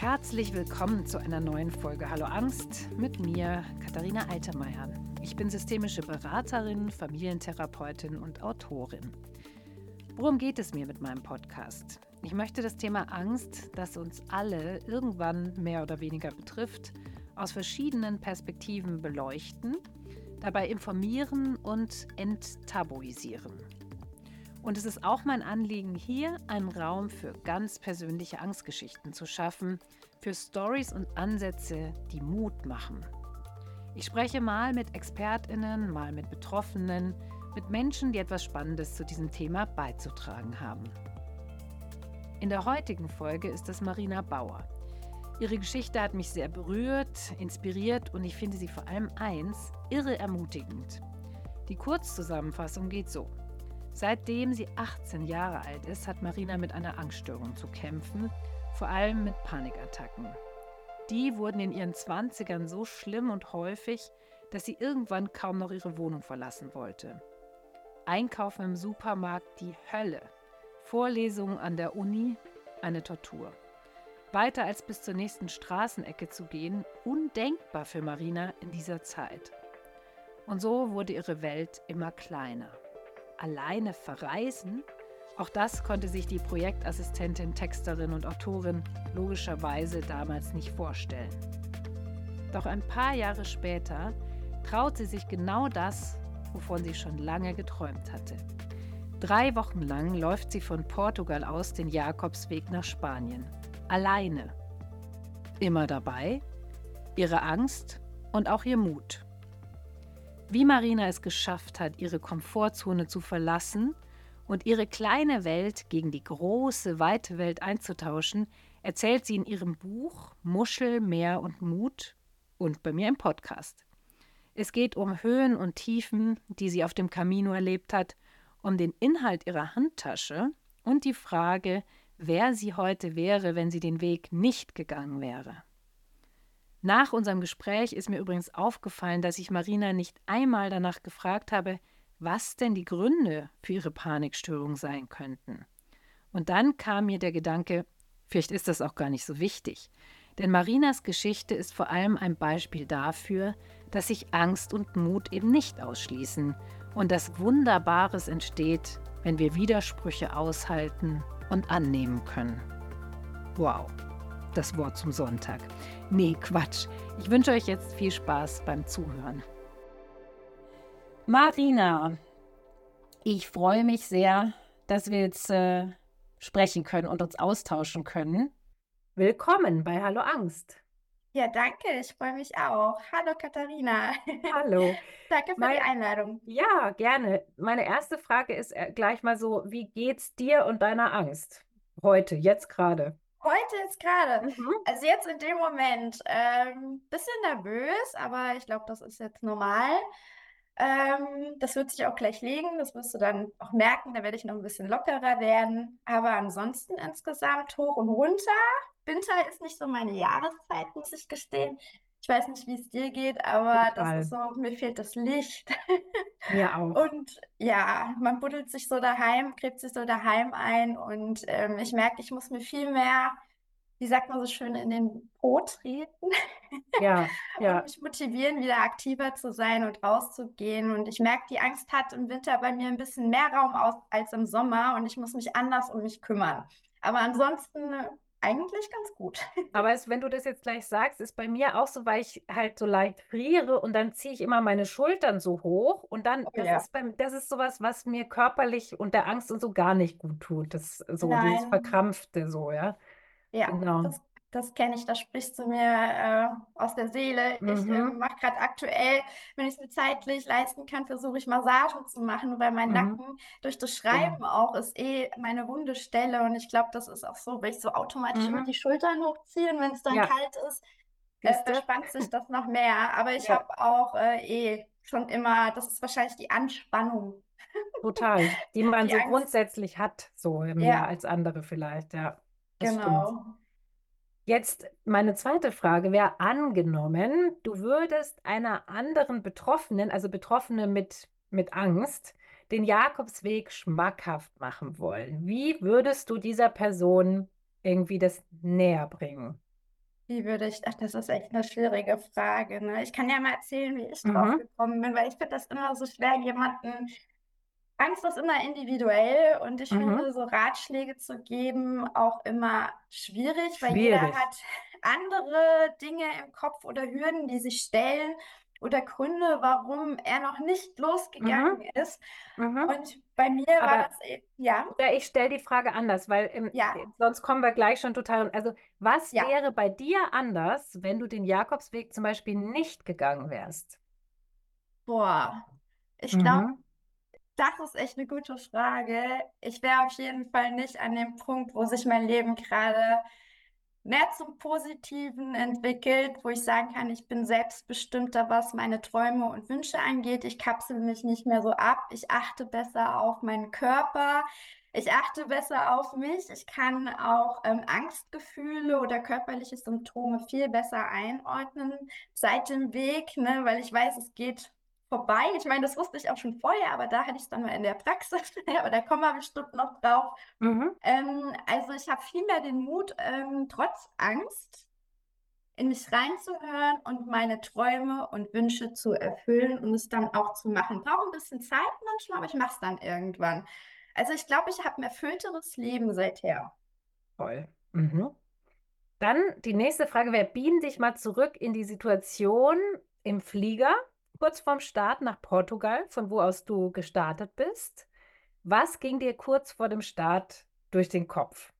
Herzlich willkommen zu einer neuen Folge Hallo Angst mit mir, Katharina Altemeyer. Ich bin systemische Beraterin, Familientherapeutin und Autorin. Worum geht es mir mit meinem Podcast? Ich möchte das Thema Angst, das uns alle irgendwann mehr oder weniger betrifft, aus verschiedenen Perspektiven beleuchten, dabei informieren und enttabuisieren. Und es ist auch mein Anliegen, hier einen Raum für ganz persönliche Angstgeschichten zu schaffen, für Stories und Ansätze, die Mut machen. Ich spreche mal mit Expertinnen, mal mit Betroffenen, mit Menschen, die etwas Spannendes zu diesem Thema beizutragen haben. In der heutigen Folge ist es Marina Bauer. Ihre Geschichte hat mich sehr berührt, inspiriert und ich finde sie vor allem eins, irre ermutigend. Die Kurzzusammenfassung geht so. Seitdem sie 18 Jahre alt ist, hat Marina mit einer Angststörung zu kämpfen, vor allem mit Panikattacken. Die wurden in ihren 20ern so schlimm und häufig, dass sie irgendwann kaum noch ihre Wohnung verlassen wollte. Einkaufen im Supermarkt die Hölle. Vorlesungen an der Uni eine Tortur. Weiter als bis zur nächsten Straßenecke zu gehen, undenkbar für Marina in dieser Zeit. Und so wurde ihre Welt immer kleiner alleine verreisen? Auch das konnte sich die Projektassistentin, Texterin und Autorin logischerweise damals nicht vorstellen. Doch ein paar Jahre später traut sie sich genau das, wovon sie schon lange geträumt hatte. Drei Wochen lang läuft sie von Portugal aus den Jakobsweg nach Spanien. Alleine. Immer dabei ihre Angst und auch ihr Mut. Wie Marina es geschafft hat, ihre Komfortzone zu verlassen und ihre kleine Welt gegen die große, weite Welt einzutauschen, erzählt sie in ihrem Buch Muschel, Meer und Mut und bei mir im Podcast. Es geht um Höhen und Tiefen, die sie auf dem Camino erlebt hat, um den Inhalt ihrer Handtasche und die Frage, wer sie heute wäre, wenn sie den Weg nicht gegangen wäre. Nach unserem Gespräch ist mir übrigens aufgefallen, dass ich Marina nicht einmal danach gefragt habe, was denn die Gründe für ihre Panikstörung sein könnten. Und dann kam mir der Gedanke, vielleicht ist das auch gar nicht so wichtig. Denn Marinas Geschichte ist vor allem ein Beispiel dafür, dass sich Angst und Mut eben nicht ausschließen und dass Wunderbares entsteht, wenn wir Widersprüche aushalten und annehmen können. Wow das Wort zum Sonntag. Nee, Quatsch. Ich wünsche euch jetzt viel Spaß beim Zuhören. Marina, ich freue mich sehr, dass wir jetzt äh, sprechen können und uns austauschen können. Willkommen bei Hallo Angst. Ja, danke. Ich freue mich auch. Hallo Katharina. Hallo. danke für Meine, die Einladung. Ja, gerne. Meine erste Frage ist äh, gleich mal so, wie geht's dir und deiner Angst heute, jetzt gerade? Heute jetzt gerade. Mhm. Also jetzt in dem Moment. Ähm, bisschen nervös, aber ich glaube, das ist jetzt normal. Ähm, das wird sich auch gleich legen. Das wirst du dann auch merken. Da werde ich noch ein bisschen lockerer werden. Aber ansonsten insgesamt hoch und runter. Winter ist nicht so meine Jahreszeit, muss ich gestehen. Ich weiß nicht, wie es dir geht, aber Total. das ist so, mir fehlt das Licht. Mir auch. Und ja, man buddelt sich so daheim, gräbt sich so daheim ein und ähm, ich merke, ich muss mir viel mehr, wie sagt man so schön, in den Po treten. Ja, ja. und mich motivieren, wieder aktiver zu sein und rauszugehen. Und ich merke, die Angst hat im Winter bei mir ein bisschen mehr Raum aus als im Sommer und ich muss mich anders um mich kümmern. Aber ansonsten eigentlich ganz gut. Aber es, wenn du das jetzt gleich sagst, ist bei mir auch so, weil ich halt so leicht friere und dann ziehe ich immer meine Schultern so hoch und dann, oh, das, ja. ist beim, das ist sowas, was mir körperlich und der Angst und so gar nicht gut tut. Das so Nein. dieses Verkrampfte so, ja. Ja, genau. das das kenne ich, das sprichst du mir äh, aus der Seele. Mhm. Ich äh, mhm. mache gerade aktuell, wenn ich es mir zeitlich leisten kann, versuche ich Massagen zu machen, weil mein mhm. Nacken durch das Schreiben ja. auch ist eh meine wunde Stelle. Und ich glaube, das ist auch so, wenn ich so automatisch mhm. immer die Schultern hochziehe und wenn es dann ja. kalt ist, äh, verspannt sich das noch mehr. Aber ich ja. habe auch äh, eh schon immer, das ist wahrscheinlich die Anspannung. Total, die man die so Angst. grundsätzlich hat, so mehr als andere vielleicht, ja. Genau. Stimmt. Jetzt meine zweite Frage wäre angenommen, du würdest einer anderen Betroffenen, also Betroffene mit, mit Angst, den Jakobsweg schmackhaft machen wollen. Wie würdest du dieser Person irgendwie das näher bringen? Wie würde ich, ach, das ist echt eine schwierige Frage. Ne? Ich kann ja mal erzählen, wie ich mhm. drauf gekommen bin, weil ich finde das immer so schwer, jemanden. Angst ist immer individuell und ich mhm. finde, so Ratschläge zu geben auch immer schwierig, schwierig, weil jeder hat andere Dinge im Kopf oder Hürden, die sich stellen oder Gründe, warum er noch nicht losgegangen mhm. ist. Mhm. Und bei mir Aber, war das, e, ja. Oder ich stelle die Frage anders, weil im, ja. sonst kommen wir gleich schon total. Also, was ja. wäre bei dir anders, wenn du den Jakobsweg zum Beispiel nicht gegangen wärst? Boah, ich glaube, mhm. Das ist echt eine gute Frage. Ich wäre auf jeden Fall nicht an dem Punkt, wo sich mein Leben gerade mehr zum Positiven entwickelt, wo ich sagen kann, ich bin selbstbestimmter, was meine Träume und Wünsche angeht. Ich kapsel mich nicht mehr so ab. Ich achte besser auf meinen Körper. Ich achte besser auf mich. Ich kann auch ähm, Angstgefühle oder körperliche Symptome viel besser einordnen seit dem Weg, ne, weil ich weiß, es geht vorbei. Ich meine, das wusste ich auch schon vorher, aber da hatte ich es dann mal in der Praxis. aber da kommen wir bestimmt noch drauf. Mhm. Ähm, also ich habe viel mehr den Mut, ähm, trotz Angst in mich reinzuhören und meine Träume und Wünsche zu erfüllen und es dann auch zu machen. Brauche ein bisschen Zeit manchmal, aber ich mache es dann irgendwann. Also ich glaube, ich habe ein erfüllteres Leben seither. Toll. Mhm. Dann die nächste Frage wäre, beam dich mal zurück in die Situation im Flieger kurz vorm Start nach Portugal, von wo aus du gestartet bist. Was ging dir kurz vor dem Start durch den Kopf?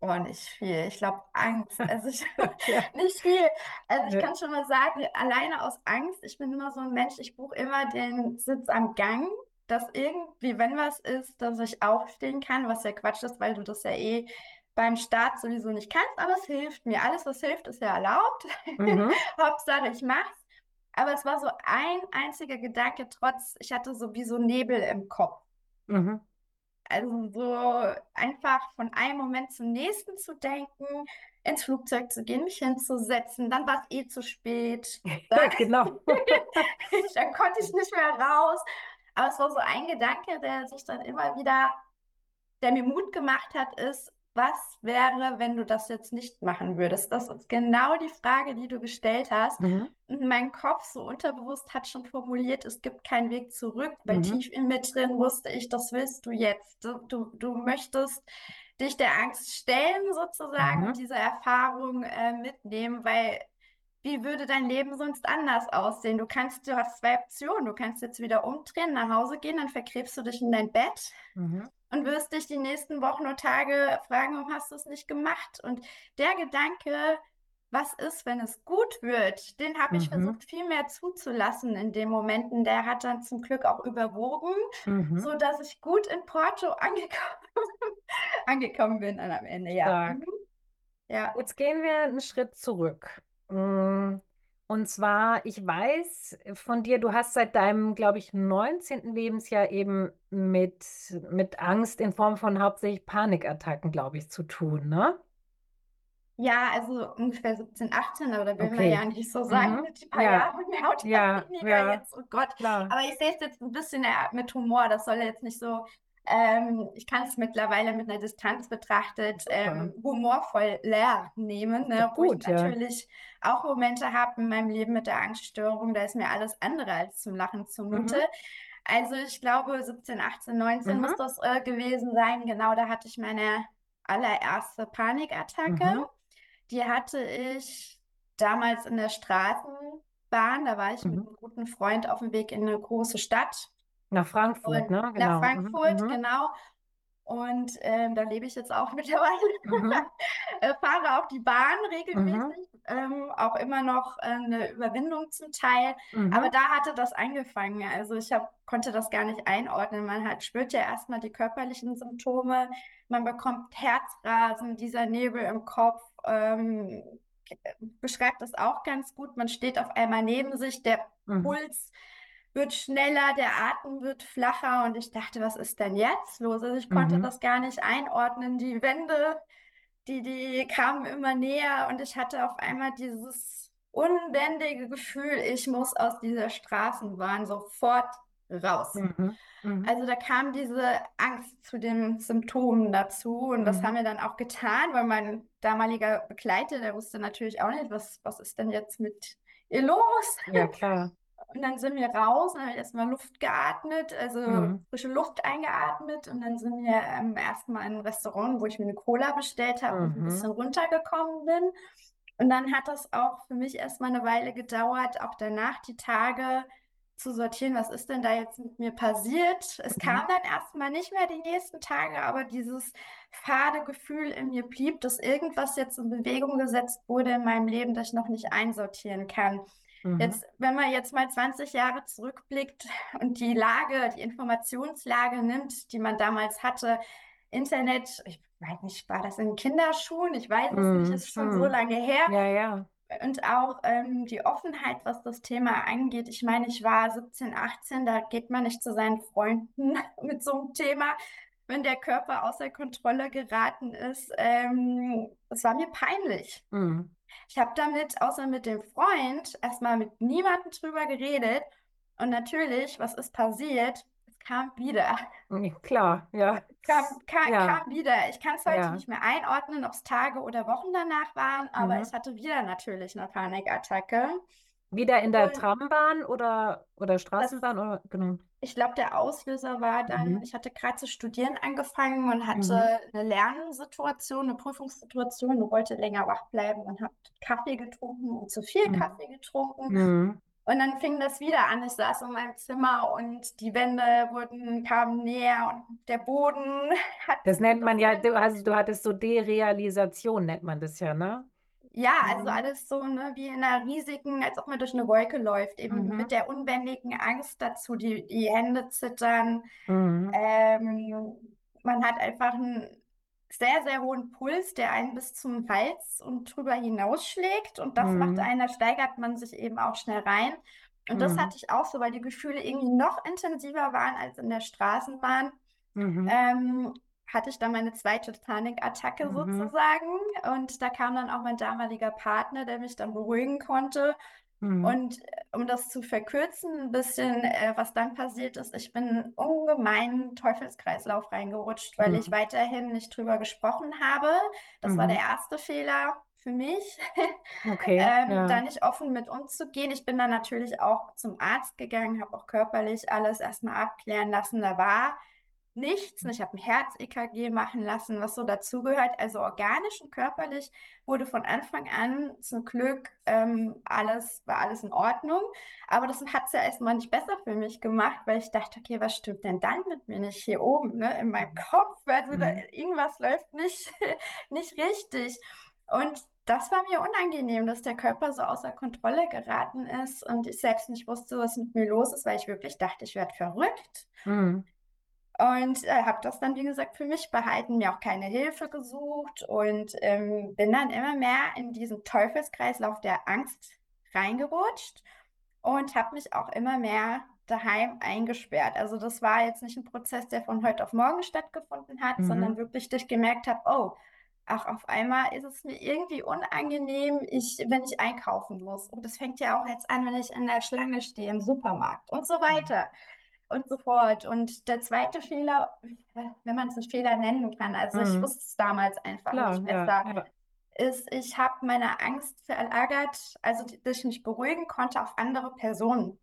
Oh, nicht viel. Ich glaube, Angst. Also ich, ja. nicht viel. Also ich ja. kann schon mal sagen, alleine aus Angst, ich bin immer so ein Mensch, ich buche immer den Sitz am Gang, dass irgendwie, wenn was ist, dass ich aufstehen kann, was ja Quatsch ist, weil du das ja eh beim Start sowieso nicht kannst, aber es hilft mir. Alles, was hilft, ist ja erlaubt. Mhm. Hauptsache, ich mach's. Aber es war so ein einziger Gedanke, trotz, ich hatte so wie so Nebel im Kopf. Mhm. Also so einfach von einem Moment zum nächsten zu denken, ins Flugzeug zu gehen, mich hinzusetzen, dann war es eh zu spät. Dann, genau. dann konnte ich nicht mehr raus. Aber es war so ein Gedanke, der sich dann immer wieder, der mir Mut gemacht hat, ist, was wäre, wenn du das jetzt nicht machen würdest? Das ist genau die Frage, die du gestellt hast. Mhm. Mein Kopf so unterbewusst hat schon formuliert, es gibt keinen Weg zurück, weil mhm. tief in mir drin wusste ich, das willst du jetzt. Du, du, du möchtest dich der Angst stellen sozusagen mhm. und diese Erfahrung äh, mitnehmen, weil wie würde dein Leben sonst anders aussehen? Du kannst, du hast zwei Optionen. Du kannst jetzt wieder umdrehen, nach Hause gehen, dann verkrebst du dich in dein Bett mhm. Und wirst dich die nächsten Wochen und Tage fragen, warum hast du es nicht gemacht? Und der Gedanke, was ist, wenn es gut wird, den habe ich mhm. versucht, viel mehr zuzulassen in den Momenten. Der hat dann zum Glück auch überwogen, mhm. sodass ich gut in Porto angekommen, angekommen bin am Ende. Ja. Mhm. ja. Jetzt gehen wir einen Schritt zurück. Mm, und zwar, ich weiß von dir, du hast seit deinem, glaube ich, 19. Lebensjahr eben mit, mit Angst in Form von hauptsächlich Panikattacken, glaube ich, zu tun, ne? Ja, also ungefähr 17, 18, aber da will man ja nicht so sagen, Mhm. mit ein paar Ja, Jahren mehr ja, ja, jetzt, oh Gott. klar. Aber ich sehe es jetzt ein bisschen mit Humor, das soll jetzt nicht so ähm, ich kann es mittlerweile mit einer Distanz betrachtet ähm, humorvoll leer nehmen, ne, wo ich ja. natürlich auch Momente habe in meinem Leben mit der Angststörung, da ist mir alles andere als zum Lachen zumute. Mhm. Also ich glaube 17, 18, 19 mhm. muss das äh, gewesen sein. Genau, da hatte ich meine allererste Panikattacke. Mhm. Die hatte ich damals in der Straßenbahn. Da war ich mit mhm. einem guten Freund auf dem Weg in eine große Stadt nach Frankfurt, ne? Genau. Nach Frankfurt, mhm. genau. Und ähm, da lebe ich jetzt auch mittlerweile. Mhm. Äh, fahre auch die Bahn regelmäßig, mhm. ähm, auch immer noch äh, eine Überwindung zum Teil. Mhm. Aber da hatte das angefangen. Also ich hab, konnte das gar nicht einordnen. Man hat, spürt ja erstmal die körperlichen Symptome, man bekommt Herzrasen, dieser Nebel im Kopf. Ähm, beschreibt das auch ganz gut. Man steht auf einmal neben sich, der mhm. Puls wird schneller, der Atem wird flacher und ich dachte, was ist denn jetzt los? Also ich konnte mhm. das gar nicht einordnen. Die Wände, die, die kamen immer näher und ich hatte auf einmal dieses unbändige Gefühl, ich muss aus dieser Straßenbahn sofort raus. Mhm. Mhm. Also da kam diese Angst zu den Symptomen dazu und das mhm. haben wir dann auch getan, weil man damaliger Begleiter, der wusste natürlich auch nicht, was, was ist denn jetzt mit ihr los? Ja, klar. Und dann sind wir raus und haben erstmal Luft geatmet, also mhm. frische Luft eingeatmet. Und dann sind wir ähm, erstmal in ein Restaurant, wo ich mir eine Cola bestellt habe mhm. und ein bisschen mhm. runtergekommen bin. Und dann hat das auch für mich erstmal eine Weile gedauert, auch danach die Tage zu sortieren, was ist denn da jetzt mit mir passiert. Es mhm. kam dann erstmal nicht mehr die nächsten Tage, aber dieses fade Gefühl in mir blieb, dass irgendwas jetzt in Bewegung gesetzt wurde in meinem Leben, das ich noch nicht einsortieren kann. Mhm. Jetzt, wenn man jetzt mal 20 Jahre zurückblickt und die Lage, die Informationslage nimmt, die man damals hatte, Internet, ich weiß nicht, war das in Kinderschuhen? Ich weiß es mhm. nicht, ist schon mhm. so lange her. Ja, ja. Und auch ähm, die Offenheit, was das Thema angeht. Ich meine, ich war 17, 18, da geht man nicht zu seinen Freunden mit so einem Thema, wenn der Körper außer Kontrolle geraten ist. Ähm, war mir peinlich. Mhm. Ich habe damit, außer mit dem Freund, erstmal mit niemandem drüber geredet. Und natürlich, was ist passiert? Es kam wieder. Klar, ja. Kam, kam, ja. kam wieder. Ich kann es heute ja. nicht mehr einordnen, ob es Tage oder Wochen danach waren, aber mhm. ich hatte wieder natürlich eine Panikattacke. Wieder in der Und Trambahn oder, oder Straßenbahn? Das, oder, genau. Ich glaube, der Auslöser war dann, mhm. ich hatte gerade zu studieren angefangen und hatte mhm. eine Lernsituation, eine Prüfungssituation und wollte länger wach bleiben und habe Kaffee getrunken und zu viel mhm. Kaffee getrunken. Mhm. Und dann fing das wieder an. Ich saß in meinem Zimmer und die Wände wurden, kamen näher und der Boden hat. Das nennt man ja, du, also du hattest so Derealisation, nennt man das ja, ne? Ja, also alles so ne, wie in einer riesigen, als ob man durch eine Wolke läuft, eben mhm. mit der unbändigen Angst dazu, die, die Hände zittern. Mhm. Ähm, man hat einfach einen sehr, sehr hohen Puls, der einen bis zum Hals und drüber hinausschlägt. Und das mhm. macht einer, steigert man sich eben auch schnell rein. Und das mhm. hatte ich auch so, weil die Gefühle irgendwie noch intensiver waren als in der Straßenbahn. Mhm. Ähm, hatte ich dann meine zweite Panikattacke mhm. sozusagen. Und da kam dann auch mein damaliger Partner, der mich dann beruhigen konnte. Mhm. Und äh, um das zu verkürzen, ein bisschen, äh, was dann passiert ist, ich bin in einen ungemeinen Teufelskreislauf reingerutscht, weil mhm. ich weiterhin nicht drüber gesprochen habe. Das war der mhm. erste Fehler für mich, okay, ähm, ja. da nicht offen mit umzugehen. Ich bin dann natürlich auch zum Arzt gegangen, habe auch körperlich alles erstmal abklären lassen. Da war nichts. Ich habe ein Herz-EKG machen lassen, was so dazugehört. Also organisch und körperlich wurde von Anfang an zum Glück ähm, alles, war alles in Ordnung. Aber das hat es ja erstmal nicht besser für mich gemacht, weil ich dachte, okay, was stimmt denn dann mit mir nicht hier oben, ne, in meinem Kopf? Also mhm. da, irgendwas läuft nicht, nicht richtig. Und das war mir unangenehm, dass der Körper so außer Kontrolle geraten ist und ich selbst nicht wusste, was mit mir los ist, weil ich wirklich dachte, ich werde verrückt. Mhm. Und äh, habe das dann, wie gesagt, für mich behalten, mir auch keine Hilfe gesucht und ähm, bin dann immer mehr in diesen Teufelskreislauf der Angst reingerutscht und habe mich auch immer mehr daheim eingesperrt. Also das war jetzt nicht ein Prozess, der von heute auf morgen stattgefunden hat, mhm. sondern wirklich, dass ich gemerkt habe, oh, ach, auf einmal ist es mir irgendwie unangenehm, ich, wenn ich einkaufen muss. Und das fängt ja auch jetzt an, wenn ich in der Schlange stehe im Supermarkt und so weiter und so fort. Und der zweite Fehler, wenn man es einen Fehler nennen kann, also mhm. ich wusste es damals einfach Klar, nicht besser, ja, ja. ist, ich habe meine Angst verlagert, also dass ich mich beruhigen konnte auf andere Personen.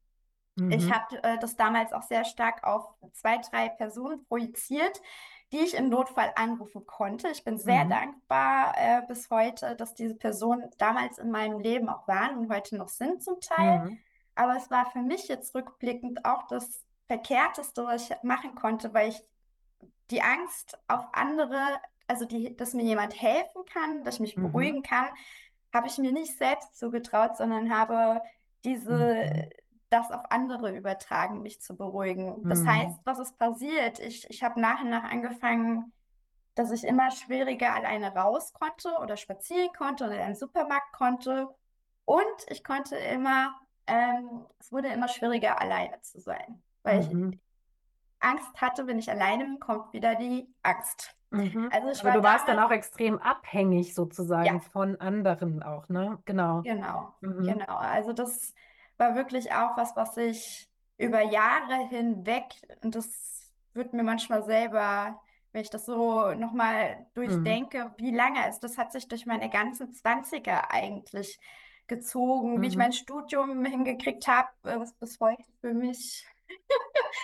Mhm. Ich habe äh, das damals auch sehr stark auf zwei, drei Personen projiziert, die ich im Notfall anrufen konnte. Ich bin sehr mhm. dankbar äh, bis heute, dass diese Personen damals in meinem Leben auch waren und heute noch sind zum Teil. Mhm. Aber es war für mich jetzt rückblickend auch das Verkehrteste, was ich machen konnte, weil ich die Angst auf andere, also die, dass mir jemand helfen kann, dass ich mich mhm. beruhigen kann, habe ich mir nicht selbst zugetraut, sondern habe diese, mhm. das auf andere übertragen, mich zu beruhigen. Das mhm. heißt, was ist passiert? Ich, ich habe nach und nach angefangen, dass ich immer schwieriger alleine raus konnte oder spazieren konnte oder in den Supermarkt konnte. Und ich konnte immer, ähm, es wurde immer schwieriger, alleine zu sein weil mhm. ich Angst hatte, wenn ich alleine bin, kommt wieder die Angst. Mhm. Also ich Aber war du warst dann auch extrem abhängig sozusagen ja. von anderen auch, ne? Genau. Genau, mhm. genau. Also das war wirklich auch was, was ich über Jahre hinweg, und das wird mir manchmal selber wenn ich das so nochmal mhm. durchdenke, mhm. wie lange ist, das hat sich durch meine ganzen Zwanziger eigentlich gezogen, wie ich mhm. mein Studium hingekriegt habe, ist bis heute für mich.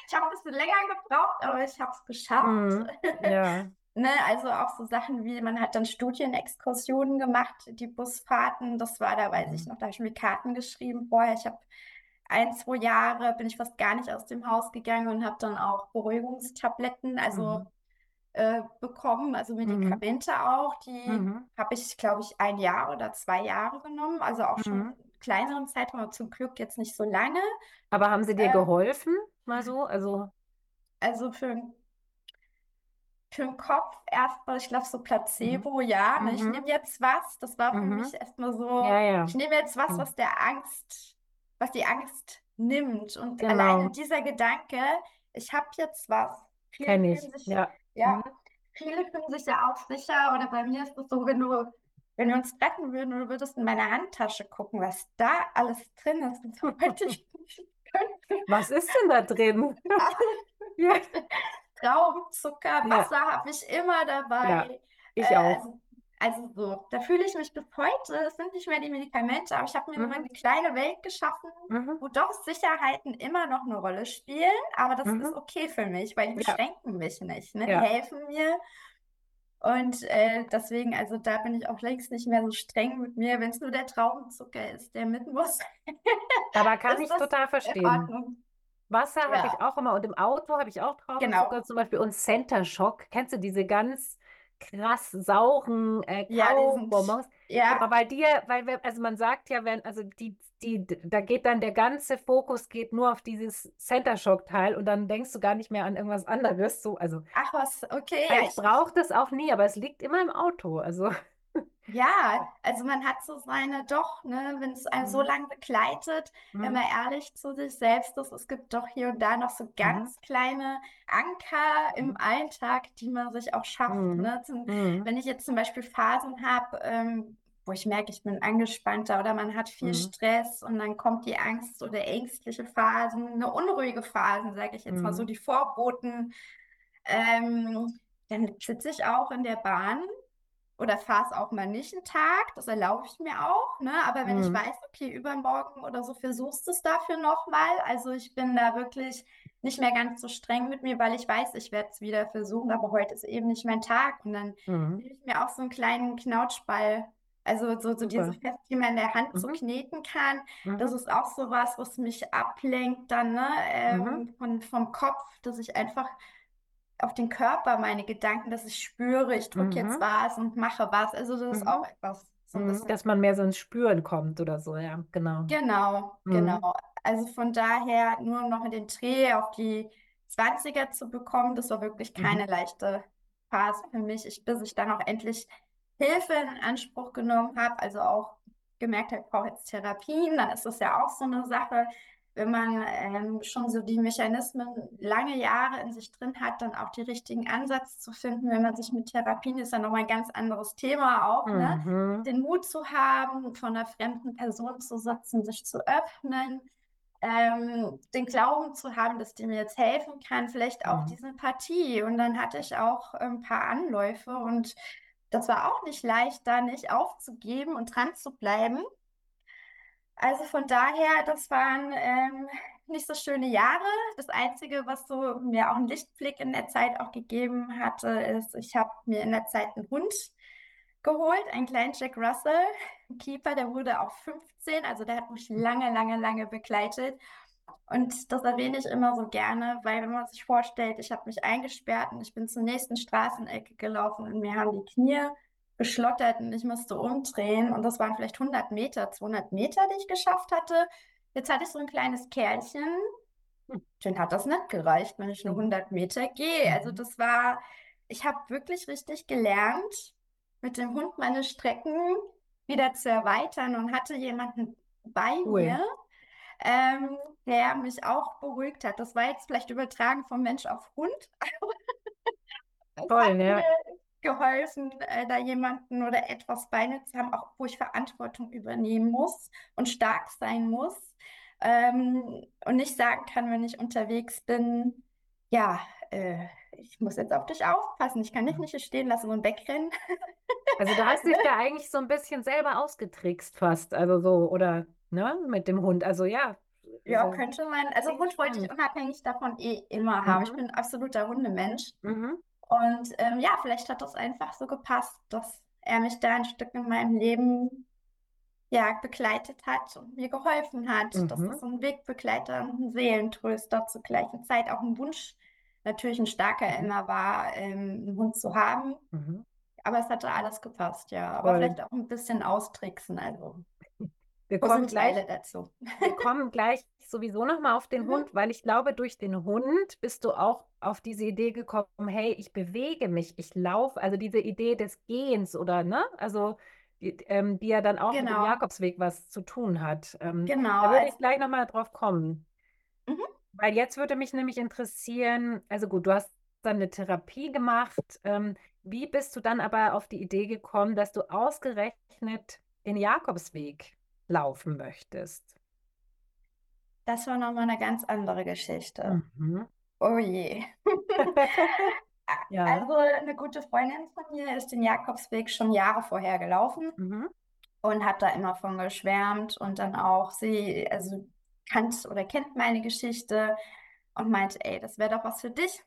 Ich habe ein bisschen länger gebraucht, aber ich habe es geschafft. Mhm. Ja. ne, also auch so Sachen wie, man hat dann Studienexkursionen gemacht, die Busfahrten, das war da, weiß ich mhm. noch, da habe ich mir Karten geschrieben vorher. Ich habe ein, zwei Jahre bin ich fast gar nicht aus dem Haus gegangen und habe dann auch Beruhigungstabletten, also mhm. äh, bekommen, also Medikamente mhm. auch. Die mhm. habe ich, glaube ich, ein Jahr oder zwei Jahre genommen, also auch schon mhm. Kleineren Zeitraum, zum Glück jetzt nicht so lange. Aber haben sie dir äh, geholfen, mal so? Also, also für, für den Kopf erstmal, ich glaube, so Placebo, mhm. ja. Ne? Ich mhm. nehme jetzt was, das war für mich erstmal so, ja, ja. ich nehme jetzt was, was der Angst was die Angst nimmt. Und genau. alleine dieser Gedanke, ich habe jetzt was. Kenn ich. Sich, ja. ja mhm. Viele fühlen sich ja auch sicher. Oder bei mir ist es so, wenn du, wenn wir uns treffen würden und du würdest in meine Handtasche gucken, was da alles drin ist. So was ist denn da drin? ja. Traubenzucker, Wasser ja. habe ich immer dabei. Ja, ich äh, auch. Also also so, da fühle ich mich bis heute, es sind nicht mehr die Medikamente, aber ich habe mir mhm. immer eine kleine Welt geschaffen, mhm. wo doch Sicherheiten immer noch eine Rolle spielen, aber das mhm. ist okay für mich, weil die beschränken ja. mich nicht, ne? Ja. die helfen mir. Und äh, deswegen, also da bin ich auch längst nicht mehr so streng mit mir, wenn es nur der Traubenzucker ist, der mit muss. aber kann ich total verstehen. Wasser ja. habe ich auch immer und im Auto habe ich auch genau. Traubenzucker genau. zum Beispiel und Center Shock. Kennst du diese ganz krass sauren äh, Kaubonbons. Ja, Aber weil dir, weil wir, also man sagt ja, wenn, also die, die, da geht dann der ganze Fokus geht nur auf dieses Center Shock Teil und dann denkst du gar nicht mehr an irgendwas anderes. So, also. Ach was, okay. Ja, ich brauche das auch nie, aber es liegt immer im Auto. Also. Ja, also man hat so seine doch, ne, wenn es einen so mhm. lange begleitet, wenn man mhm. ehrlich zu sich selbst ist, es gibt doch hier und da noch so mhm. ganz kleine Anker im Alltag, die man sich auch schafft. Ne? Zum, wenn ich jetzt zum Beispiel Phasen habe, ähm, wo ich merke, ich bin angespannter oder man hat viel Stress und dann kommt die Angst oder ängstliche Phasen, eine unruhige Phasen, sage ich jetzt mal so, die Vorboten. Ähm, dann sitze ich auch in der Bahn oder fahre es auch mal nicht einen Tag, das erlaube ich mir auch, ne? Aber wenn mhm. ich weiß, okay, übermorgen oder so versuchst du es dafür nochmal. Also ich bin da wirklich nicht mehr ganz so streng mit mir, weil ich weiß, ich werde es wieder versuchen, aber heute ist eben nicht mein Tag. Und dann mhm. nehme ich mir auch so einen kleinen Knautschball, also so, so diese Fest, die man in der Hand mhm. so kneten kann. Mhm. Das ist auch so was, was mich ablenkt dann, ne? Ähm, mhm. von, vom Kopf, dass ich einfach auf den Körper meine Gedanken, dass ich spüre, ich drücke mhm. jetzt was und mache was. Also das ist mhm. auch etwas. So mhm. Dass man mehr so ins Spüren kommt oder so, ja, genau. Genau, mhm. genau. Also von daher nur noch in den Dreh auf die 20er zu bekommen, das war wirklich mhm. keine leichte Phase für mich, ich, bis ich dann auch endlich Hilfe in Anspruch genommen habe, also auch gemerkt habe, ich brauche jetzt Therapien, dann ist das ja auch so eine Sache wenn man ähm, schon so die Mechanismen lange Jahre in sich drin hat, dann auch die richtigen Ansatz zu finden, wenn man sich mit Therapien ist, dann nochmal ein ganz anderes Thema auch, ne? mhm. ne? den Mut zu haben, von einer fremden Person zu sitzen, sich zu öffnen, ähm, den Glauben zu haben, dass die mir jetzt helfen kann, vielleicht auch mhm. die Sympathie. Und dann hatte ich auch ein paar Anläufe und das war auch nicht leicht, da nicht aufzugeben und dran zu bleiben. Also von daher, das waren ähm, nicht so schöne Jahre. Das Einzige, was so mir auch einen Lichtblick in der Zeit auch gegeben hatte, ist, ich habe mir in der Zeit einen Hund geholt, einen kleinen Jack Russell, ein Keeper, der wurde auch 15, also der hat mich lange, lange, lange begleitet. Und das erwähne ich immer so gerne, weil wenn man sich vorstellt, ich habe mich eingesperrt und ich bin zur nächsten Straßenecke gelaufen und mir haben die Knie geschlottert und ich musste umdrehen. Und das waren vielleicht 100 Meter, 200 Meter, die ich geschafft hatte. Jetzt hatte ich so ein kleines Kerlchen. Schön hat das nicht gereicht, wenn ich nur 100 Meter gehe. Also mhm. das war, ich habe wirklich richtig gelernt, mit dem Hund meine Strecken wieder zu erweitern und hatte jemanden bei cool. mir, ähm, der mich auch beruhigt hat. Das war jetzt vielleicht übertragen vom Mensch auf Hund. Toll, ja geholfen, äh, da jemanden oder etwas bei mir zu haben, auch wo ich Verantwortung übernehmen muss und stark sein muss. Ähm, und nicht sagen kann, wenn ich unterwegs bin, ja, äh, ich muss jetzt auf dich aufpassen, ich kann dich nicht hier stehen lassen und wegrennen. Also du hast dich da eigentlich so ein bisschen selber ausgetrickst fast, also so, oder, ne, mit dem Hund, also ja. Ja, also, könnte man, also Hund wollte ich unabhängig davon eh immer mhm. haben. Ich bin ein absoluter Hundemensch. Mhm. Und ähm, ja, vielleicht hat das einfach so gepasst, dass er mich da ein Stück in meinem Leben ja, begleitet hat und mir geholfen hat. Mhm. Das ist ein Wegbegleiter und ein Seelentröster zur gleichen Zeit. Auch ein Wunsch, natürlich ein starker mhm. immer war, ähm, einen Hund zu haben. Mhm. Aber es hatte alles gepasst, ja. Aber Voll. vielleicht auch ein bisschen austricksen, also. Wir kommen, gleich, dazu. wir kommen gleich sowieso nochmal auf den mhm. Hund, weil ich glaube, durch den Hund bist du auch auf diese Idee gekommen, hey, ich bewege mich, ich laufe, also diese Idee des Gehens oder, ne? Also die, ähm, die ja dann auch genau. mit dem genau. Jakobsweg was zu tun hat. Ähm, genau. Da würde ich gleich nochmal drauf kommen. Mhm. Weil jetzt würde mich nämlich interessieren, also gut, du hast dann eine Therapie gemacht. Ähm, wie bist du dann aber auf die Idee gekommen, dass du ausgerechnet den Jakobsweg laufen möchtest? Das war nochmal eine ganz andere Geschichte. Mhm. Oh je. Ja. Also eine gute Freundin von mir ist den Jakobsweg schon Jahre vorher gelaufen mhm. und hat da immer von geschwärmt und dann auch sie, also kannt oder kennt meine Geschichte und meinte, ey, das wäre doch was für dich.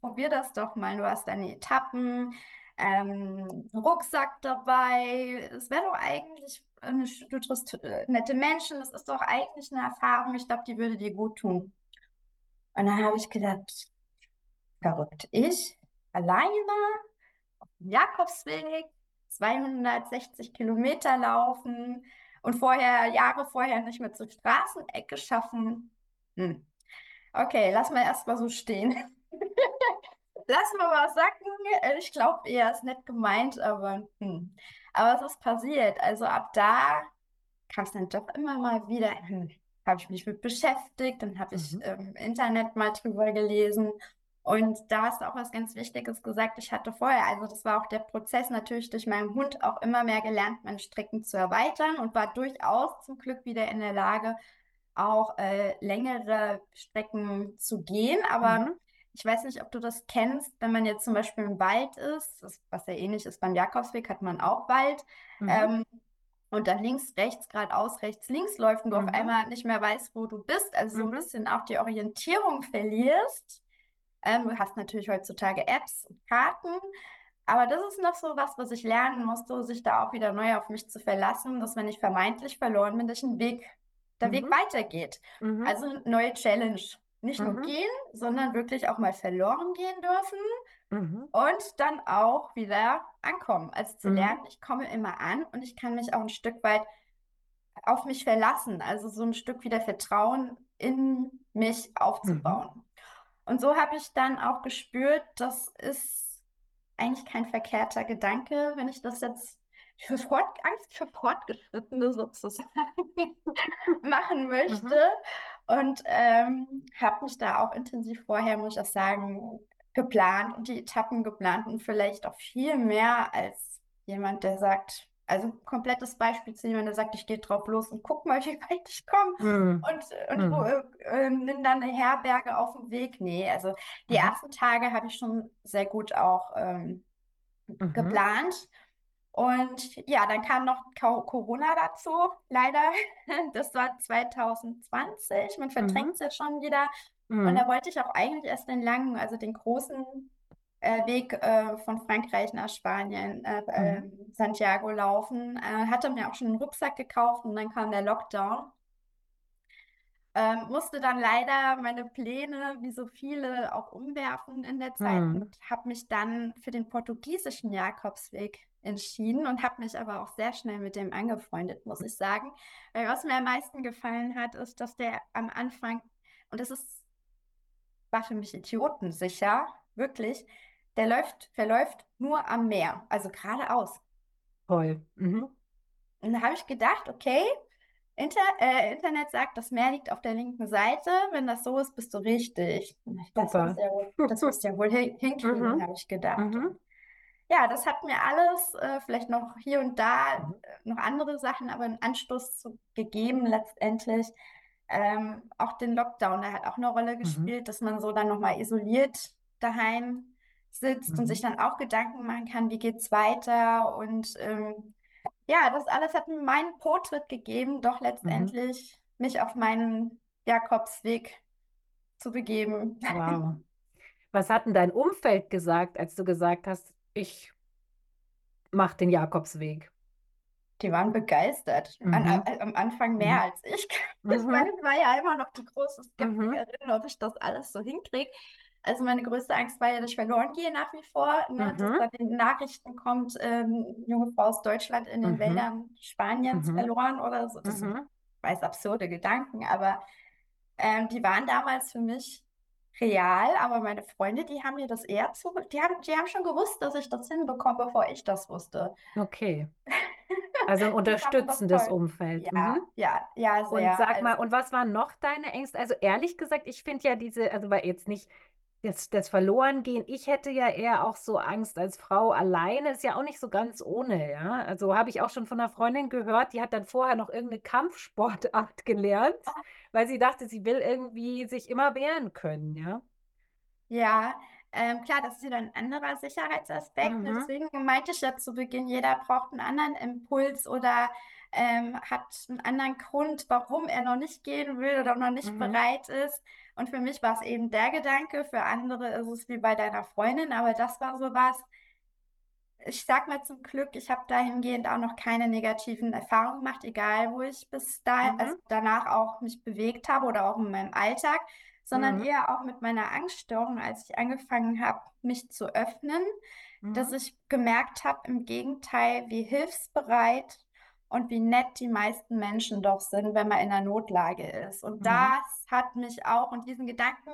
Probier das doch mal. Du hast deine Etappen, ähm, Rucksack dabei. Es wäre doch eigentlich, eine, du triffst äh, nette Menschen, das ist doch eigentlich eine Erfahrung. Ich glaube, die würde dir gut tun. Und dann habe ich gedacht, verrückt. Ich alleine auf dem Jakobsweg 260 Kilometer laufen und vorher, Jahre vorher nicht mehr zur Straßenecke schaffen. Hm. Okay, lass mal erstmal so stehen. lass mal was sacken. Ich glaube eher, ist nett gemeint, aber hm. Aber es ist passiert. Also ab da kam es dann doch immer mal wieder. Hm, habe ich mich mit beschäftigt, dann habe ich mhm. im Internet mal drüber gelesen und da hast du auch was ganz Wichtiges gesagt. Ich hatte vorher, also das war auch der Prozess natürlich durch meinen Hund auch immer mehr gelernt, meine Strecken zu erweitern und war durchaus zum Glück wieder in der Lage, auch äh, längere Strecken zu gehen. Aber mhm. Ich weiß nicht, ob du das kennst, wenn man jetzt zum Beispiel im Wald ist, das, was ja ähnlich ist beim Jakobsweg, hat man auch Wald. Mhm. Ähm, und dann links, rechts, geradeaus, rechts, links läuft und du mhm. auf einmal nicht mehr weißt, wo du bist, also so ein mhm. bisschen auch die Orientierung verlierst ähm, du hast natürlich heutzutage Apps und Karten. Aber das ist noch so was, was ich lernen musste, sich da auch wieder neu auf mich zu verlassen, dass wenn ich vermeintlich verloren bin, dass ein Weg, der mhm. Weg weitergeht. Mhm. Also eine neue Challenge. Nicht mhm. nur gehen, sondern wirklich auch mal verloren gehen dürfen mhm. und dann auch wieder ankommen. Also zu mhm. lernen, ich komme immer an und ich kann mich auch ein Stück weit auf mich verlassen. Also so ein Stück wieder Vertrauen in mich aufzubauen. Mhm. Und so habe ich dann auch gespürt, das ist eigentlich kein verkehrter Gedanke, wenn ich das jetzt für Fort Angst für Fortgeschrittene sozusagen machen möchte. Mhm. Und ähm, habe mich da auch intensiv vorher, muss ich auch sagen, geplant und die Etappen geplant und vielleicht auch viel mehr als jemand, der sagt, also komplettes Beispiel zu jemandem, der sagt, ich gehe drauf los und guck mal, wie weit ich komme mm. und, und mm. wo, äh, nimm dann eine Herberge auf dem Weg. Nee, also die mhm. ersten Tage habe ich schon sehr gut auch ähm, mhm. geplant. Und ja, dann kam noch Corona dazu, leider. Das war 2020. Man verdrängt es mhm. ja schon wieder. Und mhm. da wollte ich auch eigentlich erst den langen, also den großen äh, Weg äh, von Frankreich nach Spanien, äh, mhm. Ähm, Santiago laufen. Äh, hatte mir auch schon einen Rucksack gekauft und dann kam der Lockdown. Ähm, musste dann leider meine Pläne, wie so viele, auch umwerfen in der Zeit mhm. und habe mich dann für den portugiesischen Jakobsweg entschieden und habe mich aber auch sehr schnell mit dem angefreundet, muss ich sagen. Weil was mir am meisten gefallen hat, ist, dass der am Anfang, und das ist, war für mich idiotensicher, wirklich, der läuft, verläuft nur am Meer, also geradeaus. Toll. Mhm. Und da habe ich gedacht, okay, Inter äh, Internet sagt, das Meer liegt auf der linken Seite. Wenn das so ist, bist du richtig. Das wirst ja wohl, das wirst ja wohl hinkriegen, mhm. habe ich gedacht. Mhm. Ja, das hat mir alles, äh, vielleicht noch hier und da mhm. äh, noch andere Sachen, aber einen Anstoß zu, gegeben letztendlich. Ähm, auch den Lockdown, der hat auch eine Rolle mhm. gespielt, dass man so dann nochmal isoliert daheim sitzt mhm. und sich dann auch Gedanken machen kann, wie geht's weiter und ähm, ja, das alles hat mir meinen Potritt gegeben, doch mhm. letztendlich mhm. mich auf meinen Jakobsweg zu begeben. Wow. Was hat denn dein Umfeld gesagt, als du gesagt hast, ich mache den Jakobsweg? Die waren begeistert. Mhm. An, äh, am Anfang mehr mhm. als ich. Ich mhm. meine, war ja immer noch die große mhm. Skeptikerin, ob ich das alles so hinkriege. Also meine größte Angst war ja, dass ich verloren gehe nach wie vor. Ne? Mhm. Dass dann in den Nachrichten kommt, ähm, junge Frau aus Deutschland in den mhm. Wäldern Spaniens mhm. verloren oder so. Das mhm. weiß absurde Gedanken, aber ähm, die waren damals für mich real, aber meine Freunde, die haben mir das eher zu, die haben, die haben schon gewusst, dass ich das hinbekomme, bevor ich das wusste. Okay. Also ein unterstützendes Umfeld. Ja, mhm. ja, ja, sehr. Und sag mal, also, und was waren noch deine Ängste? Also ehrlich gesagt, ich finde ja diese, also war jetzt nicht das, das Verlorengehen, ich hätte ja eher auch so Angst als Frau alleine, ist ja auch nicht so ganz ohne, ja. Also habe ich auch schon von einer Freundin gehört, die hat dann vorher noch irgendeine Kampfsportart gelernt, ah. Weil sie dachte, sie will irgendwie sich immer wehren können, ja. Ja, ähm, klar, das ist wieder ein anderer Sicherheitsaspekt. Mhm. Deswegen meinte ich ja zu Beginn, jeder braucht einen anderen Impuls oder ähm, hat einen anderen Grund, warum er noch nicht gehen will oder noch nicht mhm. bereit ist. Und für mich war es eben der Gedanke, für andere ist es wie bei deiner Freundin, aber das war so was. Ich sag mal zum Glück, ich habe dahingehend auch noch keine negativen Erfahrungen gemacht, egal wo ich bis da, mhm. also danach auch mich bewegt habe oder auch in meinem Alltag, sondern mhm. eher auch mit meiner Angststörung, als ich angefangen habe, mich zu öffnen, mhm. dass ich gemerkt habe, im Gegenteil, wie hilfsbereit und wie nett die meisten Menschen doch sind, wenn man in einer Notlage ist. Und mhm. das hat mich auch, und diesen Gedanken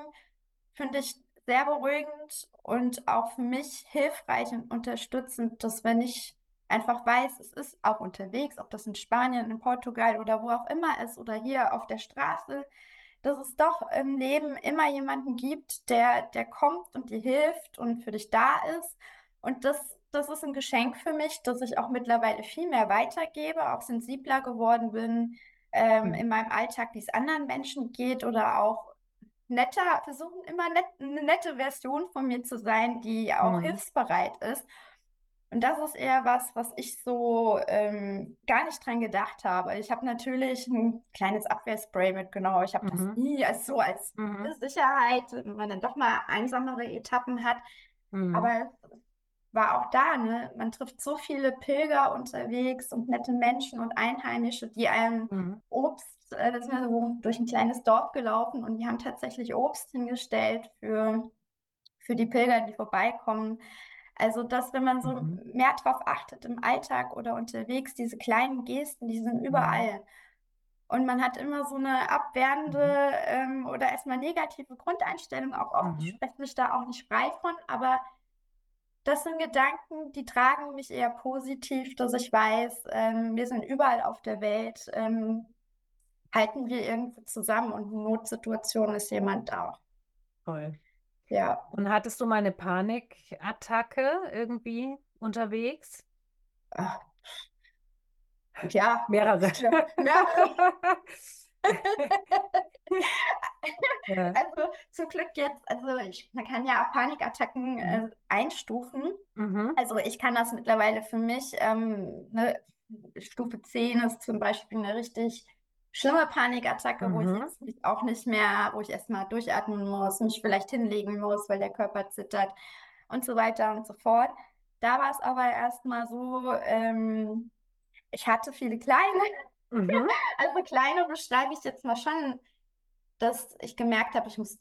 finde ich sehr beruhigend und auch für mich hilfreich und unterstützend, dass wenn ich einfach weiß, es ist auch unterwegs, ob das in Spanien, in Portugal oder wo auch immer ist oder hier auf der Straße, dass es doch im Leben immer jemanden gibt, der, der kommt und dir hilft und für dich da ist. Und das das ist ein Geschenk für mich, dass ich auch mittlerweile viel mehr weitergebe, auch sensibler geworden bin ähm, mhm. in meinem Alltag, wie es anderen Menschen geht oder auch netter, versuchen immer net, eine nette Version von mir zu sein, die auch mhm. hilfsbereit ist. Und das ist eher was, was ich so ähm, gar nicht dran gedacht habe. Ich habe natürlich ein kleines Abwehrspray mitgenommen. Ich habe mhm. das nie als so als mhm. Sicherheit, wenn man dann doch mal einsamere Etappen hat. Mhm. Aber war auch da, ne? Man trifft so viele Pilger unterwegs und nette Menschen und Einheimische, die einem mhm. Obst, äh, sind wir so durch ein kleines Dorf gelaufen und die haben tatsächlich Obst hingestellt für, für die Pilger, die vorbeikommen. Also, dass, wenn man so mhm. mehr drauf achtet im Alltag oder unterwegs, diese kleinen Gesten, die sind überall. Mhm. Und man hat immer so eine abwehrende mhm. ähm, oder erstmal negative Grundeinstellung. Auch oft mhm. spreche mich da auch nicht frei von, aber das sind Gedanken, die tragen mich eher positiv, dass ich weiß, ähm, wir sind überall auf der Welt, ähm, halten wir irgendwie zusammen und in Notsituation ist jemand da. Toll. Ja. Und hattest du mal eine Panikattacke irgendwie unterwegs? Ach. Ja. Mehrere. Mehrere. ja. Also zum Glück jetzt, also ich, man kann ja auch Panikattacken mhm. äh, einstufen. Mhm. Also ich kann das mittlerweile für mich, ähm, ne, Stufe 10 ist zum Beispiel eine richtig schlimme Panikattacke, mhm. wo ich mhm. jetzt mich auch nicht mehr, wo ich erstmal durchatmen muss, mich vielleicht hinlegen muss, weil der Körper zittert und so weiter und so fort. Da war es aber erstmal so, ähm, ich hatte viele kleine Mhm. Also kleine beschreibe ich jetzt mal schon, dass ich gemerkt habe, ich muss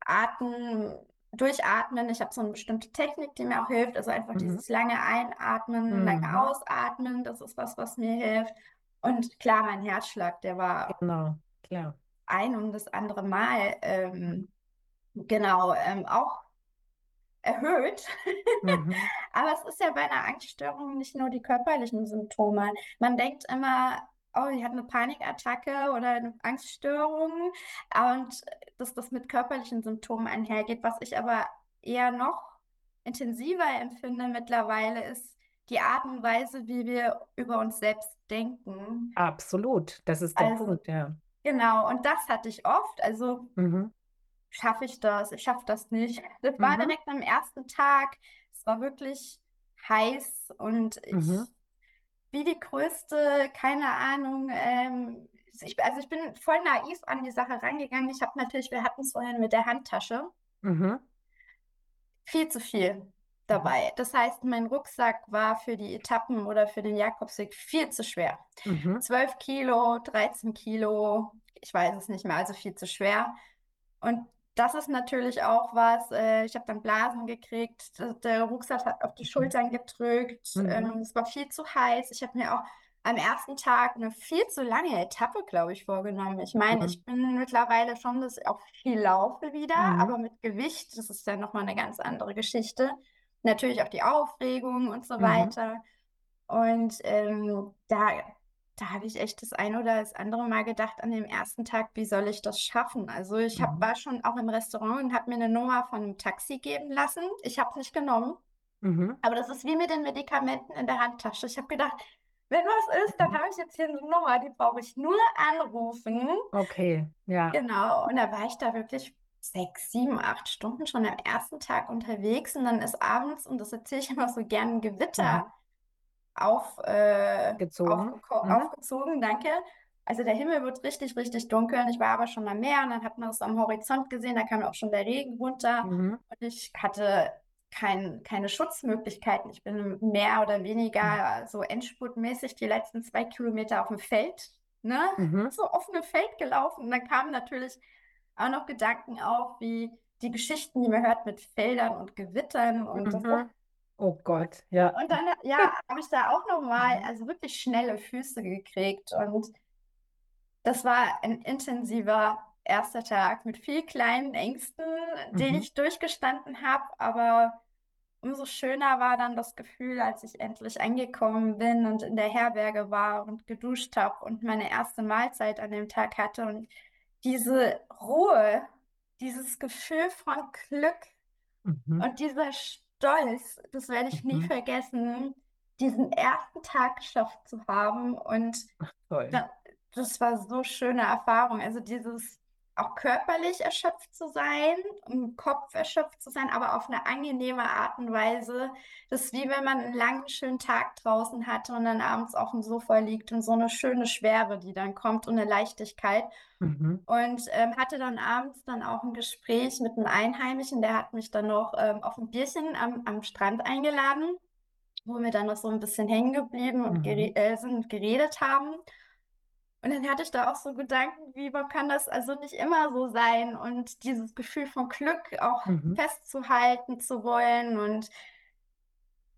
atmen, durchatmen. Ich habe so eine bestimmte Technik, die mir auch hilft. Also einfach mhm. dieses lange Einatmen, mhm. lange Ausatmen, das ist was, was mir hilft. Und klar, mein Herzschlag, der war genau, klar. ein und das andere Mal ähm, genau ähm, auch erhöht. Mhm. Aber es ist ja bei einer Angststörung nicht nur die körperlichen Symptome. Man denkt immer, oh, die hat eine Panikattacke oder eine Angststörung und dass das mit körperlichen Symptomen einhergeht. Was ich aber eher noch intensiver empfinde mittlerweile ist die Art und Weise, wie wir über uns selbst denken. Absolut, das ist der also, Punkt, ja. Genau, und das hatte ich oft. Also mhm. schaffe ich das? Ich schaffe das nicht. Das war Mhm. direkt am ersten Tag. Es war wirklich heiß und ich, Mhm. wie die größte, keine Ahnung, ähm, ich, also ich bin voll naiv an die Sache rangegangen. Ich habe natürlich, wir hatten es vorhin mit der Handtasche, Mhm. viel zu viel dabei. Das heißt, mein Rucksack war für die Etappen oder für den Jakobsweg viel zu schwer. Mhm. 12 Kilo, 13 Kilo, ich weiß es nicht mehr, also viel zu schwer. Und das ist natürlich auch was, äh, ich habe dann Blasen gekriegt, der Rucksack hat auf die Schultern gedrückt, Mhm. ähm, es war viel zu heiß. Ich habe mir auch am ersten Tag eine viel zu lange Etappe, glaube ich, vorgenommen. Ich meine, Mhm. ich bin mittlerweile schon, dass ich auch viel laufe wieder, Mhm. aber mit Gewicht, das ist ja nochmal eine ganz andere Geschichte. Natürlich auch die Aufregung und so Mhm. weiter. Und ähm, da, da habe ich echt das ein oder das andere Mal gedacht an dem ersten Tag, wie soll ich das schaffen? Also ich hab, Mhm. war schon auch im Restaurant und habe mir eine Nummer von einem Taxi geben lassen. Ich habe es nicht genommen, Mhm. aber das ist wie mit den Medikamenten in der Handtasche. Ich habe gedacht, wenn was ist, dann habe ich jetzt hier eine Nummer, die brauche ich nur anrufen. Okay, ja. Genau, und da war ich da wirklich sechs, sieben, acht Stunden schon am ersten Tag unterwegs und dann ist abends, und das erzähle ich immer so gern, ein Mhm. Gewitter auf, äh, Gezogen. aufgeko- Mhm. aufgezogen, danke. Also der Himmel wird richtig, richtig dunkel. und Ich war aber schon am Meer und dann hat man es am Horizont gesehen, da kam auch schon der Regen runter Mhm. und ich hatte kein, keine Schutzmöglichkeiten. Ich bin mehr oder weniger so endspurtmäßig die letzten zwei Kilometer auf dem Feld, ne? Mhm. so offene Feld gelaufen. Und dann kamen natürlich auch noch Gedanken auf, wie die Geschichten, die man hört mit Feldern und Gewittern und Mhm. Oh Gott, ja. und dann, ja, habe ich da auch nochmal, also wirklich schnelle Füße gekriegt. Und das war ein intensiver erster Tag mit viel kleinen Ängsten, den Mhm. ich durchgestanden habe. Aber umso schöner war dann das Gefühl, als ich endlich angekommen bin und in der Herberge war und geduscht habe und meine erste Mahlzeit an dem Tag hatte. Und diese Ruhe, dieses Gefühl von Glück. Mhm. Und dieser Stolz, das werde ich nie Mhm. vergessen, diesen ersten Tag geschafft zu haben. Und Toll. da, das war so schöne Erfahrung. Also dieses auch körperlich erschöpft zu sein, im Kopf erschöpft zu sein, aber auf eine angenehme Art und Weise. Das ist wie wenn man einen langen, schönen Tag draußen hatte und dann abends auf dem Sofa liegt und so eine schöne Schwere, die dann kommt und eine Leichtigkeit. Mhm. Und ähm, hatte dann abends dann auch ein Gespräch mit einem Einheimischen, der hat mich dann noch ähm, auf ein Bierchen am, am Strand eingeladen, wo wir dann noch so ein bisschen hängen geblieben und gere Mhm. äh, sind und geredet haben. Und dann hatte ich da auch so Gedanken, wie warum kann das also nicht immer so sein und dieses Gefühl von Glück auch Mhm. festzuhalten zu wollen und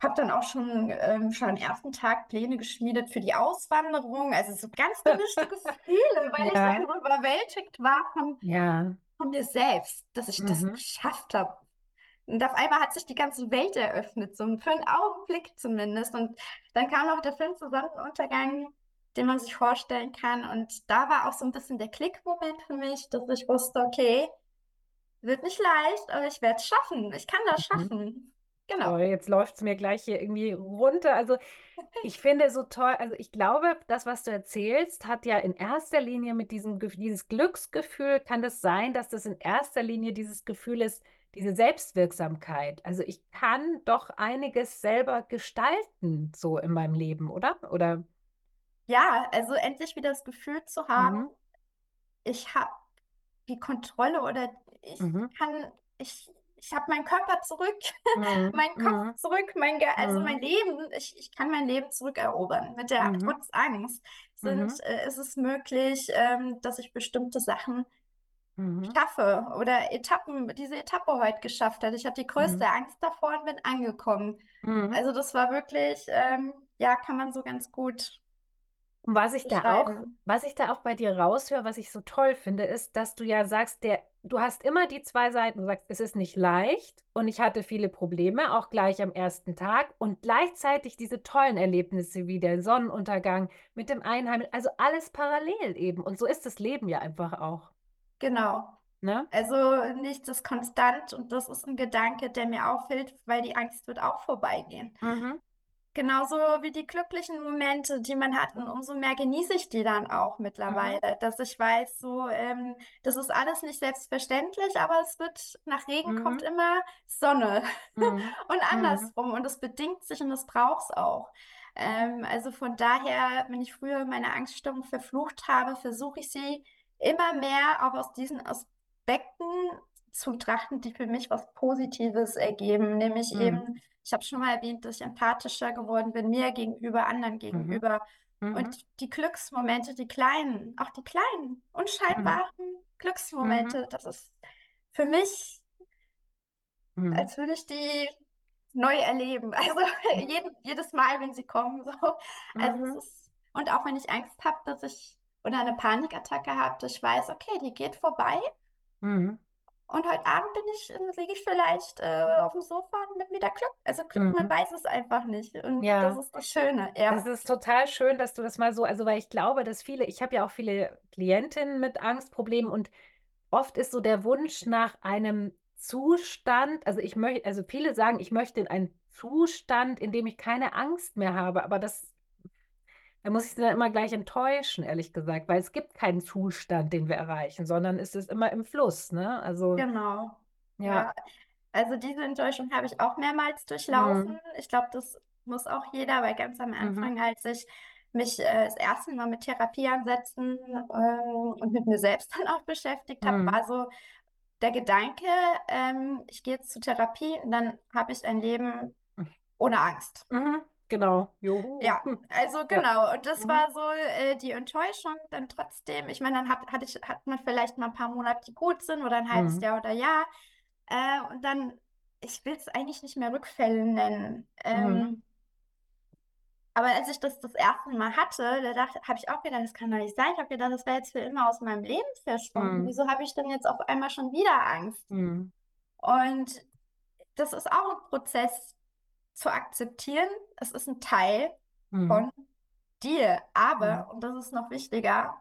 habe dann auch schon, ähm, schon am ersten Tag Pläne geschmiedet für die Auswanderung. Also so ganz gemischte Gefühle, weil ich Ja. dann so überwältigt war von, Ja. von mir selbst, dass ich das Mhm. geschafft habe. Und auf einmal hat sich die ganze Welt eröffnet, so für einen Augenblick zumindest. Und dann kam noch der Film Sonnenuntergang, den man sich vorstellen kann. Und da war auch so ein bisschen der Klickmoment für mich, dass ich wusste, okay, wird nicht leicht, aber ich werde es schaffen. Ich kann das Mhm. schaffen. Genau. Toll, jetzt läuft es mir gleich hier irgendwie runter. Also ich finde so toll, also ich glaube, das, was du erzählst, hat ja in erster Linie mit diesem, dieses Glücksgefühl, kann das sein, dass das in erster Linie dieses Gefühl ist, diese Selbstwirksamkeit. Also ich kann doch einiges selber gestalten, so in meinem Leben, oder? Oder? Ja, also endlich wieder das Gefühl zu haben, Mhm. ich habe die Kontrolle oder ich Mhm. kann, ich, ich habe meinen Körper zurück, Mhm. meinen Kopf Mhm. zurück, mein Ge also Mhm. mein Leben, ich, ich kann mein Leben zurückerobern. Mit der, Mhm. trotz Angst sind, Mhm. äh, ist es möglich, ähm, dass ich bestimmte Sachen Mhm. schaffe oder Etappen, diese Etappe heute geschafft hat. Ich hatte die größte Mhm. Angst davor und bin angekommen. Mhm. Also das war wirklich, ähm, ja, kann man so ganz gut Und was ich da auch, was ich da auch bei dir raushöre, was ich so toll finde, ist, dass du ja sagst, der, du hast immer die zwei Seiten. Du sagst, es ist nicht leicht und ich hatte viele Probleme, auch gleich am ersten Tag und gleichzeitig diese tollen Erlebnisse wie der Sonnenuntergang mit dem Einheimischen, also alles parallel eben. Und so ist das Leben ja einfach auch. Genau. Ne? Also nichts ist konstant und das ist ein Gedanke, der mir auffällt, weil die Angst wird auch vorbeigehen. Mhm. Genauso wie die glücklichen Momente, die man hat. Und umso mehr genieße ich die dann auch mittlerweile, mhm. dass ich weiß, so, ähm, das ist alles nicht selbstverständlich, aber es wird, nach Regen mhm. kommt immer Sonne mhm. und mhm. andersrum. Und es bedingt sich und es braucht es auch. Ähm, also von daher, wenn ich früher meine Angststörung verflucht habe, versuche ich sie immer mehr auch aus diesen Aspekten zu trachten, die für mich was Positives ergeben, nämlich mhm. eben ich habe schon mal erwähnt, dass ich empathischer geworden bin, mir gegenüber, anderen mhm. gegenüber. Mhm. Und die Glücksmomente, die kleinen, auch die kleinen, unscheinbaren mhm. Glücksmomente, mhm. das ist für mich, mhm. als würde ich die neu erleben. Also jeden, jedes Mal, wenn sie kommen. So. Also mhm. ist, und auch wenn ich Angst habe, dass ich oder eine Panikattacke habe, dass ich weiß, okay, die geht vorbei. Mhm. Und heute Abend bin ich, äh, liege ich vielleicht äh, auf dem Sofa und bin wieder Glück. Also Glück, mhm. man weiß es einfach nicht. Und ja. das ist das Schöne. Ja. Das ist total schön, dass du das mal so, also weil ich glaube, dass viele, ich habe ja auch viele Klientinnen mit Angstproblemen und oft ist so der Wunsch nach einem Zustand, also ich möchte, also viele sagen, ich möchte in einen Zustand, in dem ich keine Angst mehr habe, aber das da muss ich sie dann immer gleich enttäuschen, ehrlich gesagt, weil es gibt keinen Zustand, den wir erreichen, sondern es ist immer im Fluss, ne? Also, Genau. ja. Ja, also diese Enttäuschung habe ich auch mehrmals durchlaufen. Mhm. Ich glaube, das muss auch jeder, weil ganz am Mhm. Anfang, als ich mich äh, das erste Mal mit Therapie ansetzen ähm, und mit mir selbst dann auch beschäftigt habe, war mhm. so der Gedanke, ähm, ich gehe jetzt zur Therapie und dann habe ich ein Leben ohne Angst. Mhm. Genau. Juhu. Ja, also genau. Und das mhm. war so äh, die Enttäuschung dann trotzdem. Ich meine, dann hat, hatte ich, hat man vielleicht mal ein paar Monate, die gut sind oder ein halbes mhm. Jahr oder Jahr. Äh, und dann, ich will es eigentlich nicht mehr Rückfälle nennen. Ähm, mhm. Aber als ich das das erste Mal hatte, da habe ich auch gedacht, das kann doch nicht sein. Ich habe gedacht, das wäre jetzt für immer aus meinem Leben verschwunden. Mhm. Wieso habe ich denn jetzt auf einmal schon wieder Angst? Mhm. Und das ist auch ein Prozess, zu akzeptieren, es ist ein Teil mhm. von dir. Aber, mhm. und das ist noch wichtiger,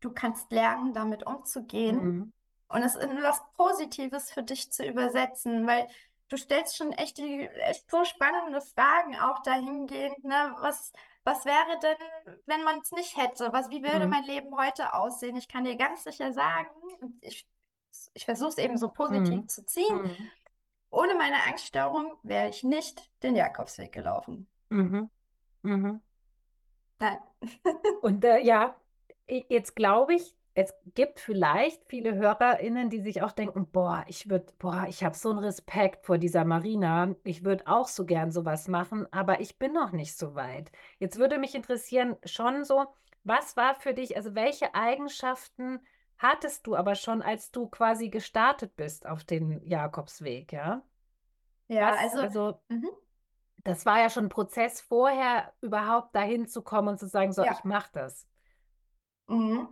du kannst lernen, damit umzugehen mhm. und es in was Positives für dich zu übersetzen, weil du stellst schon echt, die, echt so spannende Fragen auch dahingehend, ne? Was, was wäre denn, wenn man es nicht hätte? Was, wie würde mhm. mein Leben heute aussehen? Ich kann dir ganz sicher sagen, ich, ich versuche es eben so positiv mhm. zu ziehen. Ohne meine Angststörung wäre ich nicht den Jakobsweg gelaufen. Mhm. Mhm. Nein. Und äh, ja, jetzt glaube ich, es gibt vielleicht viele HörerInnen, die sich auch denken, boah, ich würde, boah, ich habe so einen Respekt vor dieser Marina. Ich würde auch so gern sowas machen, aber ich bin noch nicht so weit. Jetzt würde mich interessieren, schon so, was war für dich, also welche Eigenschaften hattest du aber schon, als du quasi gestartet bist auf den Jakobsweg, ja? Ja, Was, also, also mhm. das war ja schon ein Prozess vorher, überhaupt dahin zu kommen und zu sagen, so, ja. ich mache das. Mhm.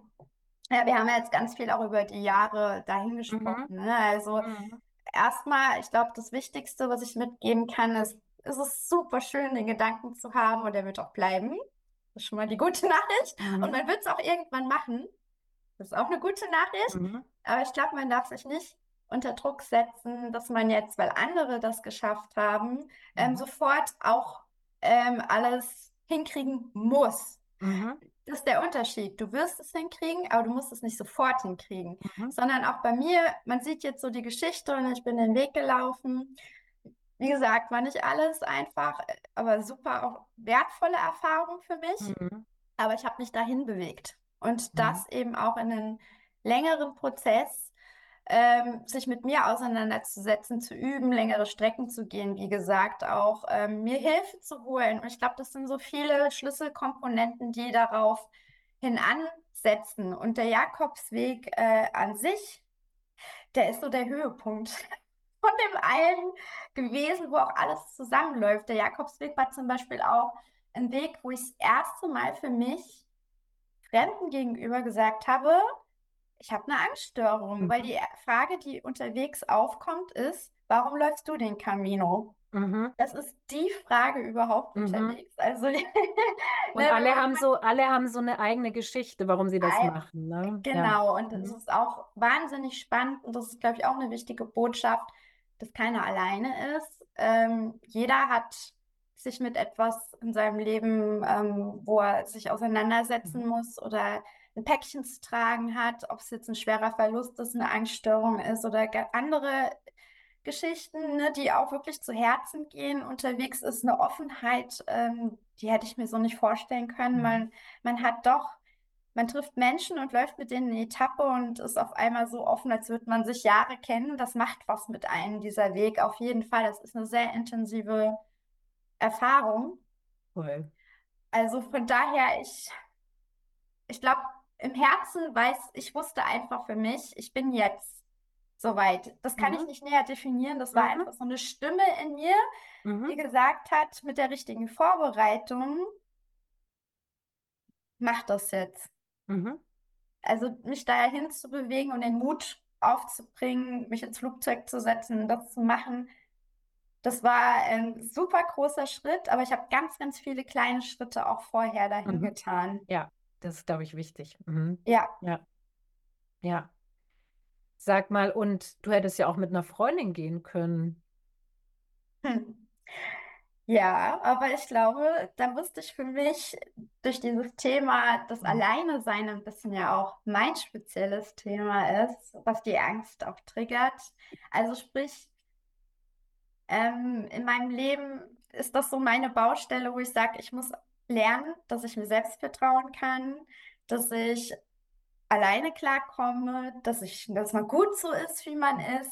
Ja, wir haben ja jetzt ganz viel auch über die Jahre dahin mhm. gesprochen. Mhm. Ne? Also mhm. erstmal, ich glaube, das Wichtigste, was ich mitgeben kann, ist, es ist super schön, den Gedanken zu haben und der wird auch bleiben. Das ist schon mal die gute Nachricht. Und mhm. man wird es auch irgendwann machen. Das ist auch eine gute Nachricht. Mhm. Aber ich glaube, man darf sich nicht unter Druck setzen, dass man jetzt, weil andere das geschafft haben, ähm, mhm. sofort auch ähm, alles hinkriegen muss. Mhm. Das ist der Unterschied. Du wirst es hinkriegen, aber du musst es nicht sofort hinkriegen. Mhm. Sondern auch bei mir, man sieht jetzt so die Geschichte und ich bin den Weg gelaufen. Wie gesagt, war nicht alles einfach, aber super auch wertvolle Erfahrung für mich. Mhm. Aber ich habe mich dahin bewegt. Und mhm. das eben auch in einen längeren Prozess, ähm, sich mit mir auseinanderzusetzen, zu üben, längere Strecken zu gehen, wie gesagt, auch ähm, mir Hilfe zu holen. Und ich glaube, das sind so viele Schlüsselkomponenten, die darauf hin ansetzen. Und der Jakobsweg äh, an sich, der ist so der Höhepunkt von dem allen gewesen, wo auch alles zusammenläuft. Der Jakobsweg war zum Beispiel auch ein Weg, wo ich das erste Mal für mich Fremden gegenüber gesagt habe, ich habe eine Angststörung, mhm. weil die Frage, die unterwegs aufkommt, ist, warum läufst du den Camino? Mhm. Das ist die Frage überhaupt mhm. unterwegs. Also und ne, alle haben so, alle haben so eine eigene Geschichte, warum sie das ein, machen. Ne? Genau, ja. und es mhm. ist auch wahnsinnig spannend und das ist, glaube ich, auch eine wichtige Botschaft, dass keiner alleine ist. Ähm, jeder hat sich mit etwas in seinem Leben, ähm, wo er sich auseinandersetzen mhm. muss oder ein Päckchen zu tragen hat, ob es jetzt ein schwerer Verlust ist, eine Angststörung ist oder andere Geschichten, ne, die auch wirklich zu Herzen gehen. Unterwegs ist eine Offenheit, ähm, die hätte ich mir so nicht vorstellen können. Mhm. Man, man hat doch, man trifft Menschen und läuft mit denen eine Etappe und ist auf einmal so offen, als würde man sich Jahre kennen. Das macht was mit einem, dieser Weg. Auf jeden Fall. Das ist eine sehr intensive Erfahrung. Cool. Also von daher, ich, ich glaube, im Herzen weiß, ich wusste einfach für mich, ich bin jetzt soweit. Das kann mhm. ich nicht näher definieren. Das war mhm. einfach so eine Stimme in mir, mhm. die gesagt hat, mit der richtigen Vorbereitung, mach das jetzt. Mhm. Also mich dahin zu bewegen und den Mut aufzubringen, mich ins Flugzeug zu setzen, das zu machen. Das war ein super großer Schritt, aber ich habe ganz, ganz viele kleine Schritte auch vorher dahin mhm. getan. Ja. Das ist, glaube ich, wichtig. Mhm. Ja. Ja. Ja. Sag mal, und du hättest ja auch mit einer Freundin gehen können. Hm. Ja, aber ich glaube, da musste ich für mich durch dieses Thema das mhm. Alleine sein ein bisschen ja auch mein spezielles Thema ist, was die Angst auch triggert. Also sprich, ähm, in meinem Leben ist das so meine Baustelle, wo ich sage, ich muss lernen, dass ich mir selbst vertrauen kann, dass ich alleine klarkomme, dass ich, dass man gut so ist, wie man ist.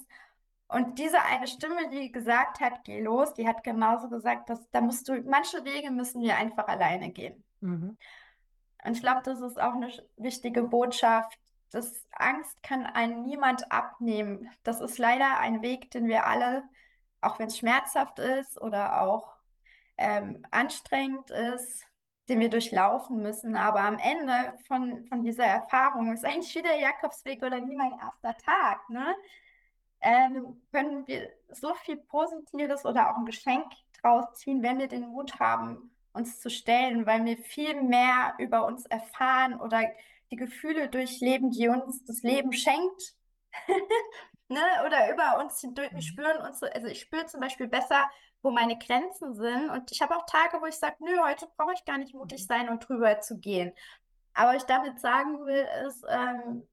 Und diese eine Stimme, die gesagt hat, geh los, die hat genauso gesagt, dass da musst du, manche Wege müssen wir einfach alleine gehen. Mhm. Und ich glaube, das ist auch eine wichtige Botschaft. dass Angst kann einen niemand abnehmen. Das ist leider ein Weg, den wir alle, auch wenn es schmerzhaft ist oder auch ähm, anstrengend ist, den wir durchlaufen müssen. Aber am Ende von, von dieser Erfahrung ist eigentlich wie der Jakobsweg oder wie mein erster Tag. Ne? Ähm, können wir so viel Positives oder auch ein Geschenk draus ziehen, wenn wir den Mut haben, uns zu stellen, weil wir viel mehr über uns erfahren oder die Gefühle durchleben, die uns das Leben schenkt. ne? Oder über uns hindurch, wir mhm. spüren uns, also ich spüre zum Beispiel besser, wo meine Grenzen sind. Und ich habe auch Tage, wo ich sage, nö, heute brauche ich gar nicht mutig mhm. sein und drüber zu gehen. Aber ich damit sagen will, ist, ähm,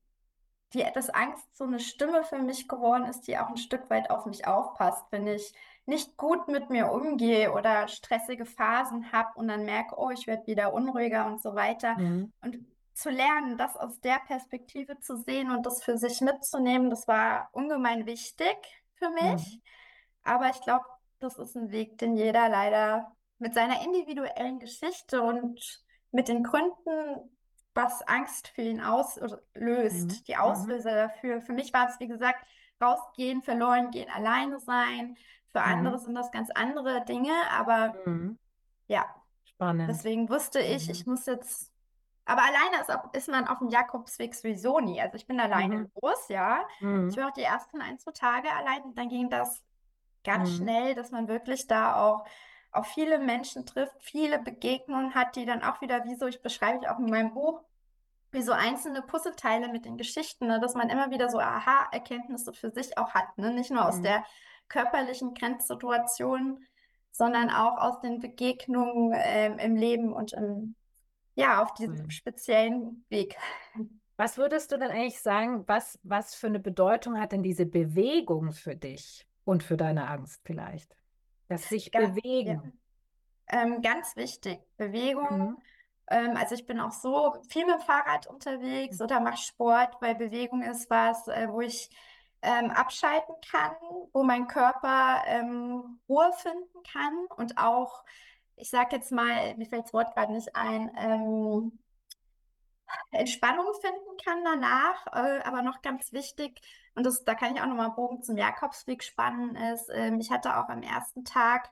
die, dass Angst so eine Stimme für mich geworden ist, die auch ein Stück weit auf mich aufpasst, wenn ich nicht gut mit mir umgehe oder stressige Phasen habe und dann merke, oh, ich werde wieder unruhiger und so weiter. Mhm. Und zu lernen, das aus der Perspektive zu sehen und das für sich mitzunehmen, das war ungemein wichtig für mich. Mhm. Aber ich glaube, das ist ein Weg, den jeder leider mit seiner individuellen Geschichte und mit den Gründen, was Angst für ihn auslöst, mhm. die mhm. Auslöser mhm. dafür. Für mich war es, wie gesagt, rausgehen, verloren gehen, alleine sein. Für mhm. andere sind das ganz andere Dinge, aber mhm. ja. Spannend. Deswegen wusste ich, ich muss jetzt aber alleine ist, auch, ist man auf dem Jakobsweg sowieso nie. Also ich bin alleine mhm. los, ja. Mhm. Ich war auch die ersten ein, zwei Tage allein. Dann ging das ganz mhm. schnell, dass man wirklich da auch auf viele Menschen trifft, viele Begegnungen hat, die dann auch wieder, wie so, ich beschreibe ich auch in meinem Buch, wie so einzelne Puzzleteile mit den Geschichten, ne, dass man immer wieder so Aha-Erkenntnisse für sich auch hat. Ne? Nicht nur aus mhm. der körperlichen Grenzsituation, sondern auch aus den Begegnungen ähm, im Leben und im, ja, auf diesem mhm. speziellen Weg. Was würdest du denn eigentlich sagen, was, was für eine Bedeutung hat denn diese Bewegung für dich? Und für deine Angst vielleicht. Das sich ganz, bewegen. Ja. Ähm, ganz wichtig. Bewegung. Mhm. Ähm, also ich bin auch so viel mit dem Fahrrad unterwegs mhm. oder mache Sport, weil Bewegung ist was, äh, wo ich ähm, abschalten kann, wo mein Körper ähm, Ruhe finden kann und auch, ich sage jetzt mal, mir fällt das Wort gerade nicht ein, ähm, Entspannung finden kann danach, äh, aber noch ganz wichtig, und das, da kann ich auch nochmal Bogen zum Jakobsweg spannen, ist, ähm, ich hatte auch am ersten Tag,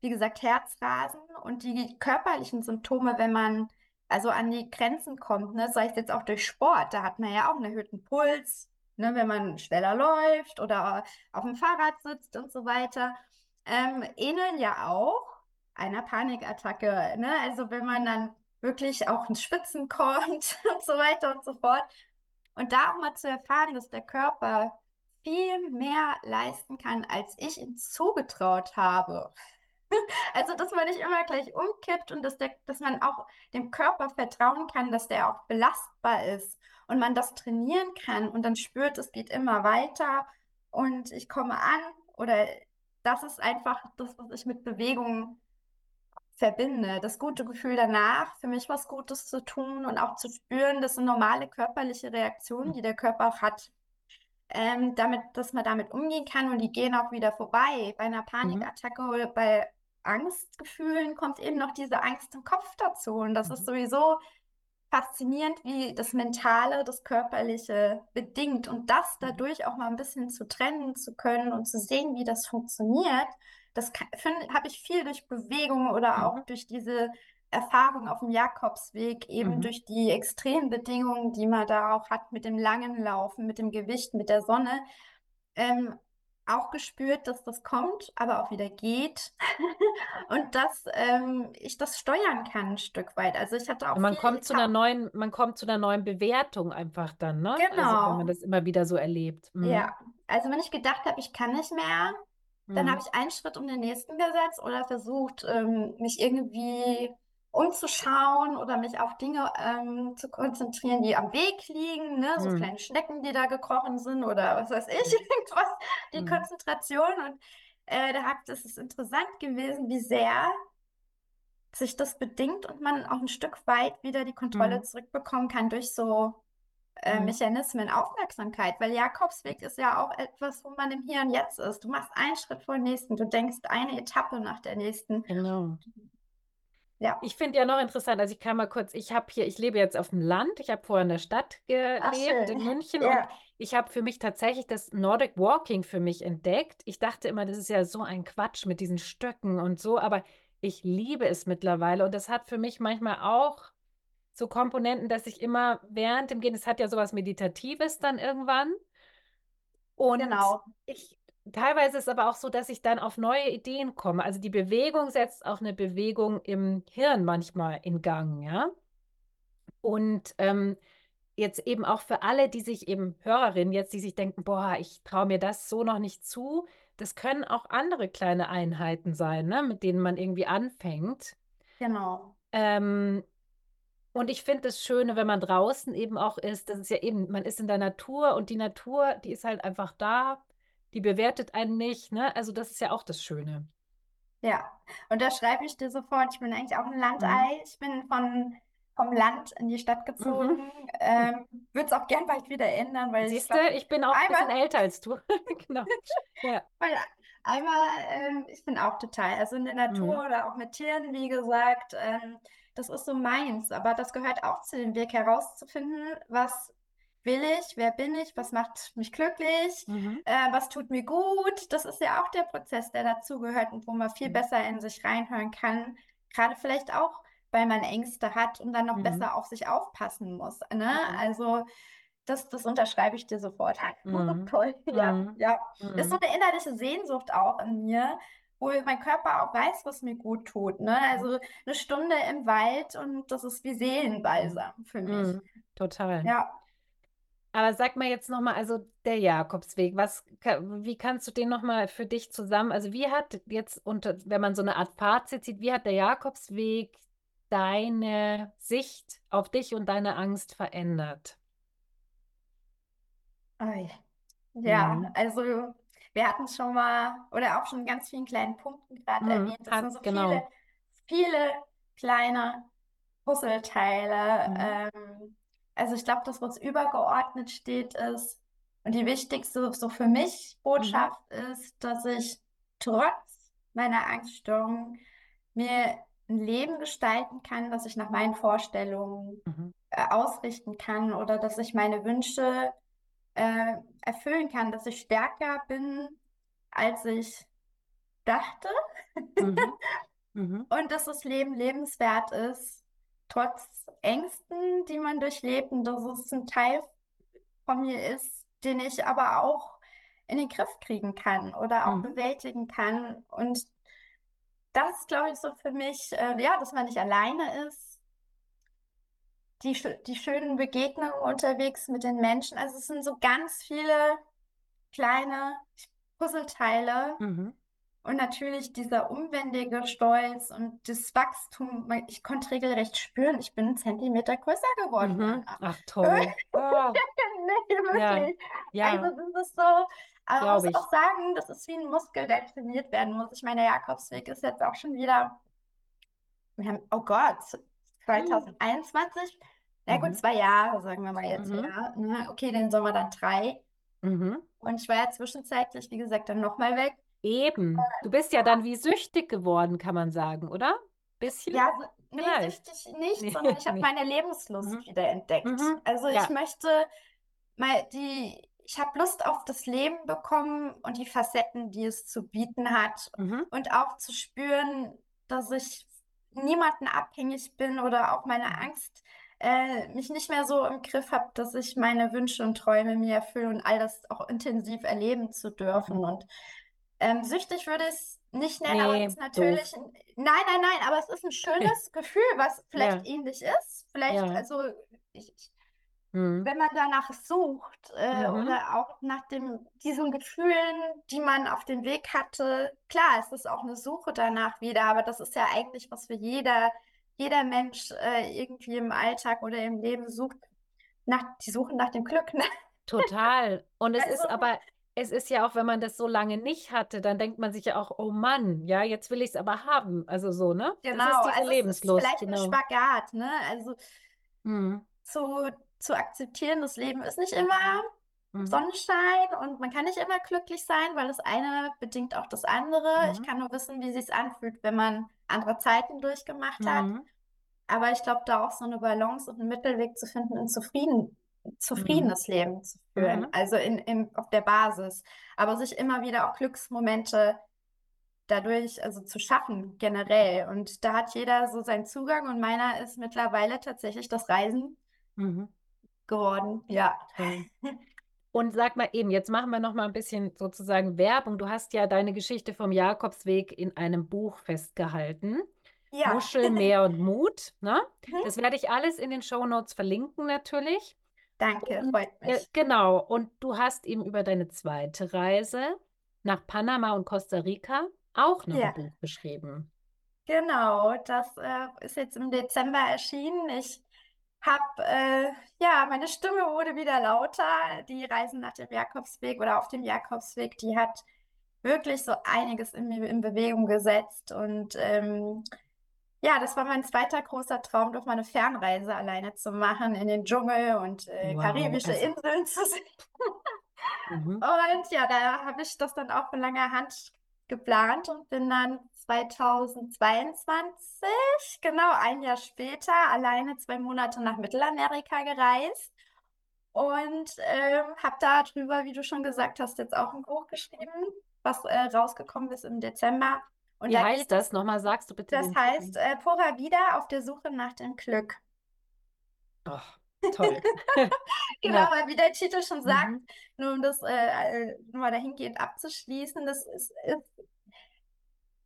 wie gesagt, Herzrasen und die körperlichen Symptome, wenn man also an die Grenzen kommt, ne, sei es jetzt auch durch Sport, da hat man ja auch einen erhöhten Puls, ne, wenn man schneller läuft oder auf dem Fahrrad sitzt und so weiter, ähm, ähneln ja auch einer Panikattacke. Ne? Also wenn man dann wirklich auch ins Spitzen kommt und so weiter und so fort. Und da auch mal zu erfahren, dass der Körper viel mehr leisten kann, als ich ihm zugetraut habe. Also, dass man nicht immer gleich umkippt und dass, der, dass man auch dem Körper vertrauen kann, dass der auch belastbar ist und man das trainieren kann und dann spürt, es geht immer weiter und ich komme an oder das ist einfach das, was ich mit Bewegung verbinde. Das gute Gefühl danach, für mich was Gutes zu tun und auch zu spüren, das sind normale körperliche Reaktionen, die der Körper auch hat. Ähm, damit, dass man damit umgehen kann und die gehen auch wieder vorbei. Bei einer mhm. Panikattacke mhm. oder bei Angstgefühlen kommt eben noch diese Angst im Kopf dazu. Und das mhm. ist sowieso faszinierend, wie das Mentale, das Körperliche bedingt und das mhm. dadurch auch mal ein bisschen zu trennen zu können und zu sehen, wie das funktioniert. Das habe ich viel durch Bewegung oder mhm. auch durch diese Erfahrung auf dem Jakobsweg, eben mhm. durch die extremen Bedingungen, die man da auch hat mit dem langen Laufen, mit dem Gewicht, mit der Sonne, ähm, auch gespürt, dass das kommt, aber auch wieder geht und dass ähm, ich das steuern kann ein Stück weit. Also ich hatte auch man kommt zu einer neuen, man kommt zu einer neuen Bewertung einfach dann, ne? Genau. Also wenn man das immer wieder so erlebt. Mhm. Ja, also wenn ich gedacht habe, ich kann nicht mehr, dann mhm. habe ich einen Schritt um den nächsten gesetzt oder versucht, ähm, mich irgendwie umzuschauen oder mich auf Dinge ähm, zu konzentrieren, die am Weg liegen, ne? so mhm. kleine Schnecken, die da gekrochen sind oder was weiß ich, irgendwas, die mhm. Konzentration. Und äh, da hat es ist interessant gewesen, wie sehr sich das bedingt und man auch ein Stück weit wieder die Kontrolle mhm. zurückbekommen kann durch so äh, mhm. Mechanismen, Aufmerksamkeit, weil Jakobsweg ist ja auch etwas, wo man im Hier und Jetzt ist. Du machst einen Schritt vor den nächsten, du denkst eine Etappe nach der nächsten. Genau. Ja. Ich finde ja noch interessant, also ich kann mal kurz, ich habe hier, ich lebe jetzt auf dem Land, ich habe vorher in der Stadt gelebt, in München, ja. und ich habe für mich tatsächlich das Nordic Walking für mich entdeckt. Ich dachte immer, das ist ja so ein Quatsch mit diesen Stöcken und so, aber ich liebe es mittlerweile und das hat für mich manchmal auch so Komponenten, dass ich immer während dem Gehen, es hat ja sowas Meditatives dann irgendwann. Und genau. ich teilweise ist es aber auch so, dass ich dann auf neue Ideen komme. Also die Bewegung setzt auch eine Bewegung im Hirn manchmal in Gang, ja. Und ähm, jetzt eben auch für alle, die sich eben Hörerinnen jetzt, die sich denken, boah, ich traue mir das so noch nicht zu. Das können auch andere kleine Einheiten sein, ne, mit denen man irgendwie anfängt. Genau. Ähm, und ich finde das Schöne, wenn man draußen eben auch ist, das ist ja eben, man ist in der Natur und die Natur, die ist halt einfach da, die bewertet einen nicht, ne? Also das ist ja auch das Schöne. Ja, und da schreibe ich dir sofort, ich bin eigentlich auch ein Landei. Mhm. Ich bin von, vom Land in die Stadt mhm. gezogen. Mhm. Ähm, Würde es auch gern bald wieder ändern, weil Siehst ich, glaub, ich bin auch einmal, ein bisschen älter als du. genau. Ja. Weil einmal, ähm, ich bin auch total, also in der Natur mhm. oder auch mit Tieren, wie gesagt, ähm, das ist so meins. Aber das gehört auch zu dem Weg herauszufinden, was will ich, wer bin ich, was macht mich glücklich, mhm. äh, was tut mir gut. Das ist ja auch der Prozess, der dazugehört und wo man viel mhm. besser in sich reinhören kann. Gerade vielleicht auch, weil man Ängste hat und dann noch mhm. besser auf sich aufpassen muss. Ne? Mhm. Also das, das unterschreibe ich dir sofort. Mhm. Toll. Ja, mhm. ja. Ist so eine innerliche Sehnsucht auch in mir, wo mein Körper auch weiß, was mir gut tut. Ne? Also eine Stunde im Wald und das ist wie Seelenbalsam für mich. Mm, total. Ja. Aber sag mal jetzt nochmal, also der Jakobsweg, was, wie kannst du den nochmal für dich zusammen, also wie hat jetzt, unter, wenn man so eine Art Fazit sieht, wie hat der Jakobsweg deine Sicht auf dich und deine Angst verändert? Ja, mhm. also wir hatten schon mal, oder auch schon ganz vielen kleinen Punkten gerade mhm, erwähnt, das sind so genau. viele, viele kleine Puzzleteile. Mhm. Ähm, also ich glaube, das, was übergeordnet steht, ist, und die wichtigste so für mich Botschaft mhm. ist, dass ich trotz meiner Angststörung mir ein Leben gestalten kann, das ich nach meinen Vorstellungen mhm. äh, ausrichten kann oder dass ich meine Wünsche äh, erfüllen kann, dass ich stärker bin, als ich dachte. Mhm. Mhm. Und dass das Leben lebenswert ist, trotz Ängsten, die man durchlebt und dass es ein Teil von mir ist, den ich aber auch in den Griff kriegen kann oder auch mhm. bewältigen kann. Und das ist, glaube ich, so für mich, äh, ja, dass man nicht alleine ist, die, die schönen Begegnungen unterwegs mit den Menschen. Also es sind so ganz viele kleine Puzzleteile, mhm. Und natürlich dieser unbändige Stolz und das Wachstum, ich konnte regelrecht spüren, ich bin einen Zentimeter größer geworden. Mhm. Ach toll. Oh. nee, wirklich. Ja. Ja. Also das ist so, aber ich muss auch sagen, das ist wie ein Muskel, der trainiert werden muss. Ich meine, der Jakobsweg ist jetzt auch schon wieder, wir haben, oh Gott, 2021, mhm. Na gut, mhm. zwei Jahre, sagen wir mal jetzt, mhm. ja. Ne? Okay, den Sommer dann drei. Mhm. Und ich war ja zwischenzeitlich, wie gesagt, dann nochmal weg. Eben. Du bist ja dann wie süchtig geworden, kann man sagen, oder? Bisschen? Ja, nee, süchtig nicht, nee. sondern ich habe meine Lebenslust mhm. wieder entdeckt. Mhm. Also ja. ich möchte mal die, ich habe Lust auf das Leben bekommen und die Facetten, die es zu bieten hat. Mhm. Und auch zu spüren, dass ich niemanden abhängig bin oder auch meine Angst äh, mich nicht mehr so im Griff habe, dass ich meine Wünsche und Träume mir erfülle und all das auch intensiv erleben zu dürfen. Mhm. Und ähm, süchtig würde ich es nicht nennen, nee, aber es ist natürlich. Ein, nein, nein, nein, aber es ist ein schönes Gefühl, was vielleicht ja. ähnlich ist. Vielleicht, ja. also ich, mhm. wenn man danach sucht äh, mhm. oder auch nach dem, diesen Gefühlen, die man auf dem Weg hatte, klar, es ist auch eine Suche danach wieder, aber das ist ja eigentlich, was für jeder, jeder Mensch äh, irgendwie im Alltag oder im Leben sucht, nach, die suchen nach dem Glück. Ne? Total. Und es also, ist aber es ist ja auch, wenn man das so lange nicht hatte, dann denkt man sich ja auch, oh Mann, ja, jetzt will ich es aber haben. Also so, ne? Genau, das ist diese also Lebenslust. vielleicht genau. ein Spagat, ne? Also mhm. zu, zu akzeptieren, das Leben ist nicht immer mhm. Sonnenschein und man kann nicht immer glücklich sein, weil das eine bedingt auch das andere. Mhm. Ich kann nur wissen, wie es sich anfühlt, wenn man andere Zeiten durchgemacht hat. Mhm. Aber ich glaube, da auch so eine Balance und einen Mittelweg zu finden und zufrieden zufriedenes mhm. Leben zu führen, mhm. also in, in, auf der Basis, aber sich immer wieder auch Glücksmomente dadurch also zu schaffen generell. Und da hat jeder so seinen Zugang und meiner ist mittlerweile tatsächlich das Reisen mhm. geworden. Ja. Und sag mal eben, jetzt machen wir noch mal ein bisschen sozusagen Werbung. Du hast ja deine Geschichte vom Jakobsweg in einem Buch festgehalten. Ja. Muschel, Meer und Mut. Ne? Mhm. Das werde ich alles in den Show Notes verlinken natürlich. Danke, freut mich. Äh, genau, und du hast eben über deine zweite Reise nach Panama und Costa Rica auch noch ja. ein Buch geschrieben. Genau, das äh, ist jetzt im Dezember erschienen. Ich habe, äh, ja, meine Stimme wurde wieder lauter. Die Reisen nach dem Jakobsweg oder auf dem Jakobsweg, die hat wirklich so einiges in, in Bewegung gesetzt und ähm, ja, das war mein zweiter großer Traum, doch mal eine Fernreise alleine zu machen in den Dschungel und äh, wow, karibische also... Inseln zu sehen. mhm. Und ja, da habe ich das dann auch von langer Hand geplant und bin dann 2022, genau ein Jahr später, alleine zwei Monate nach Mittelamerika gereist und ähm, habe darüber, wie du schon gesagt hast, jetzt auch ein Buch geschrieben, was äh, rausgekommen ist im Dezember. Und Wie heißt das? Nochmal sagst du bitte. Das heißt äh, Pura Vida auf der Suche nach dem Glück. Oh, toll. genau, ja. weil wie der Titel schon sagt, mhm. nur um das äh, äh, nur mal dahingehend abzuschließen, das ist, ist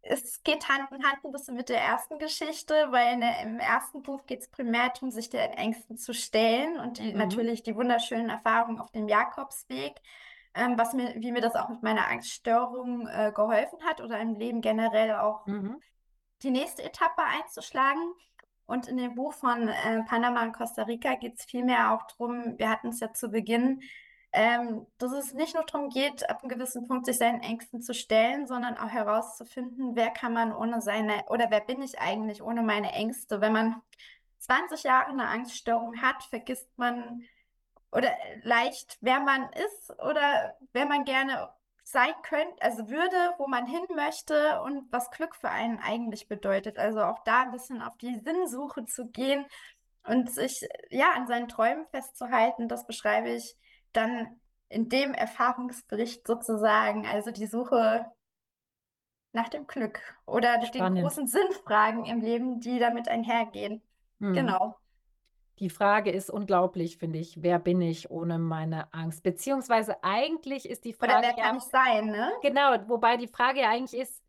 es geht Hand in Hand ein bisschen mit der ersten Geschichte, weil der, im ersten Buch geht es primär darum, sich den Ängsten zu stellen und die, mhm. natürlich die wunderschönen Erfahrungen auf dem Jakobsweg ähm, was mir, wie mir das auch mit meiner Angststörung äh, geholfen hat oder im Leben generell auch mhm. die nächste Etappe einzuschlagen. Und in dem Buch von äh, Panama und Costa Rica geht es vielmehr auch darum, wir hatten es ja zu Beginn, ähm, dass es nicht nur darum geht, ab einem gewissen Punkt sich seinen Ängsten zu stellen, sondern auch herauszufinden, wer kann man ohne seine, oder wer bin ich eigentlich ohne meine Ängste. Wenn man 20 Jahre eine Angststörung hat, vergisst man oder leicht, wer man ist oder wer man gerne sein könnte, also würde, wo man hin möchte und was Glück für einen eigentlich bedeutet. Also auch da ein bisschen auf die Sinnsuche zu gehen und sich ja an seinen Träumen festzuhalten, das beschreibe ich dann in dem Erfahrungsbericht sozusagen, also die Suche nach dem Glück oder Spannend. den großen Sinnfragen im Leben, die damit einhergehen. Hm. Genau. Die Frage ist unglaublich, finde ich. Wer bin ich ohne meine Angst? Beziehungsweise eigentlich ist die Frage. Oder wer kann ja, ich sein, ne? Genau, wobei die Frage ja eigentlich ist,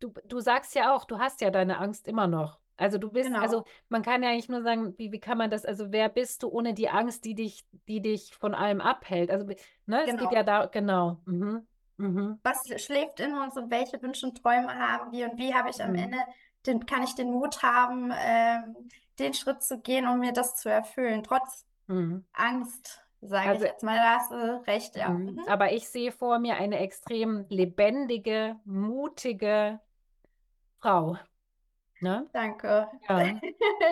du, du sagst ja auch, du hast ja deine Angst immer noch. Also du bist, genau. also man kann ja eigentlich nur sagen, wie, wie kann man das, also wer bist du ohne die Angst, die dich, die dich von allem abhält? Also, ne, es geht genau. ja da, genau. Mhm. Mhm. Was schläft in uns und welche Wünsche und Träume haben wir und wie habe ich am mhm. Ende, den, kann ich den Mut haben, ähm, den Schritt zu gehen, um mir das zu erfüllen, trotz mhm. Angst, sage also, ich jetzt mal, da hast du recht, ja. Mhm. mhm. Aber ich sehe vor mir eine extrem lebendige, mutige Frau. Ne? Danke. Ja.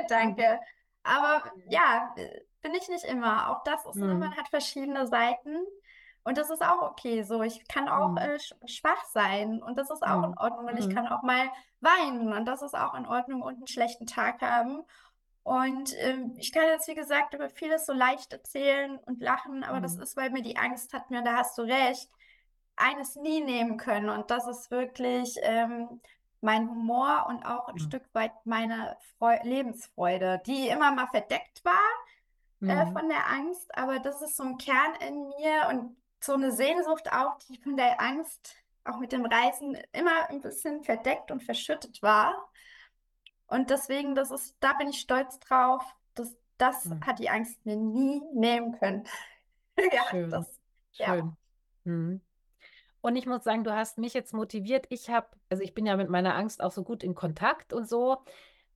Danke. Aber ja, bin ich nicht immer. Auch das ist, mhm. man hat verschiedene Seiten. Und das ist auch okay so. Ich kann auch mhm. äh, schwach sein und das ist auch mhm. in Ordnung. Und ich mhm. kann auch mal weinen und das ist auch in Ordnung und einen schlechten Tag haben. Und ähm, ich kann jetzt, wie gesagt, über vieles so leicht erzählen und lachen, aber das mhm. ist, weil mir die Angst hat, mir, da hast du recht, eines nie nehmen können. Und das ist wirklich ähm, mein Humor und auch ein mhm. Stück weit meine Freu Lebensfreude, die immer mal verdeckt war äh, mhm. von der Angst, aber das ist so ein Kern in mir und so eine Sehnsucht auch, die von der Angst auch mit dem Reisen immer ein bisschen verdeckt und verschüttet war. Und deswegen, das ist, da bin ich stolz drauf. Das, das mhm. hat die Angst mir nie nehmen können. ja, Schön. Das, Schön. Ja. Und ich muss sagen, du hast mich jetzt motiviert. Ich habe, also ich bin ja mit meiner Angst auch so gut in Kontakt und so.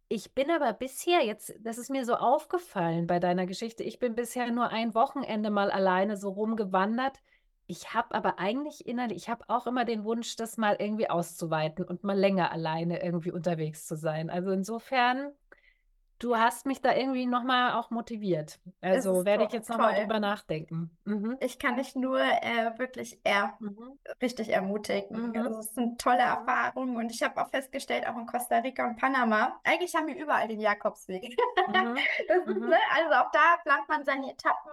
Ich bin aber bisher jetzt, das ist mir so aufgefallen bei deiner Geschichte. Ich bin bisher nur ein Wochenende mal alleine so rumgewandert. Ich habe aber eigentlich innerlich, ich habe auch immer den Wunsch, das mal irgendwie auszuweiten und mal länger alleine irgendwie unterwegs zu sein. Also insofern, du hast mich da irgendwie nochmal auch motiviert. Also werde ich jetzt nochmal drüber nachdenken. Mhm. Ich kann dich nur äh, wirklich eher mhm. richtig ermutigen. Mhm. Also es ist eine tolle Erfahrung und ich habe auch festgestellt, auch in Costa Rica und Panama, eigentlich haben wir überall den Jakobsweg. Mhm. ist, mhm. ne? Also auch da plant man seine Etappen,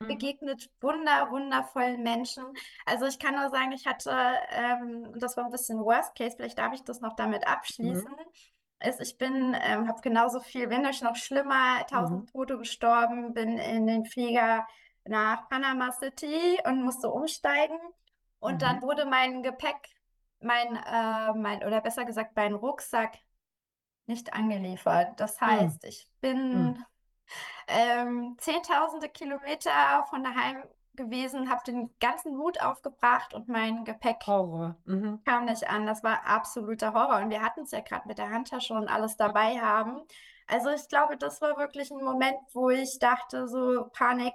mhm. begegnet wunder, wundervollen Menschen. Also ich kann nur sagen, ich hatte, ähm, das war ein bisschen Worst Case, vielleicht darf ich das noch damit abschließen. Ist, ich bin, ähm, habe genauso viel, wenn euch noch schlimmer, tausend Tote gestorben, bin in den Flieger nach Panama City und musste umsteigen. Und dann wurde mein Gepäck, mein, äh, mein, oder besser gesagt, mein Rucksack nicht angeliefert. Das hm. heißt, ich bin hm. ähm, zehntausende Kilometer von daheim gewesen, habe den ganzen Mut aufgebracht und mein Gepäck Horror. Mhm. kam nicht an. Das war absoluter Horror. Und wir hatten es ja gerade mit der Handtasche und alles dabei haben. Also ich glaube, das war wirklich ein Moment, wo ich dachte, so Panik,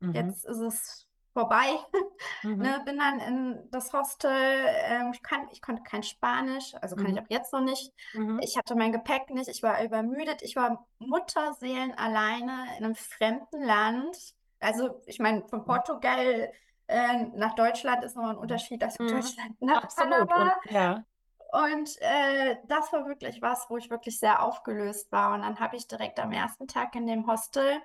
mhm. jetzt ist es vorbei. Mhm. ne, bin dann in das Hostel. Ähm, ich, kann, ich konnte kein Spanisch, also kann mhm. ich auch jetzt noch nicht. Mhm. Ich hatte mein Gepäck nicht. Ich war übermüdet. Ich war Mutterseelen alleine in einem fremden Land. Also ich meine, von Portugal äh, nach Deutschland ist noch ein Unterschied als von mhm. Deutschland nach Absolut. Panama. Und, ja. Und äh, das war wirklich was, wo ich wirklich sehr aufgelöst war. Und dann habe ich direkt am ersten Tag in dem Hostel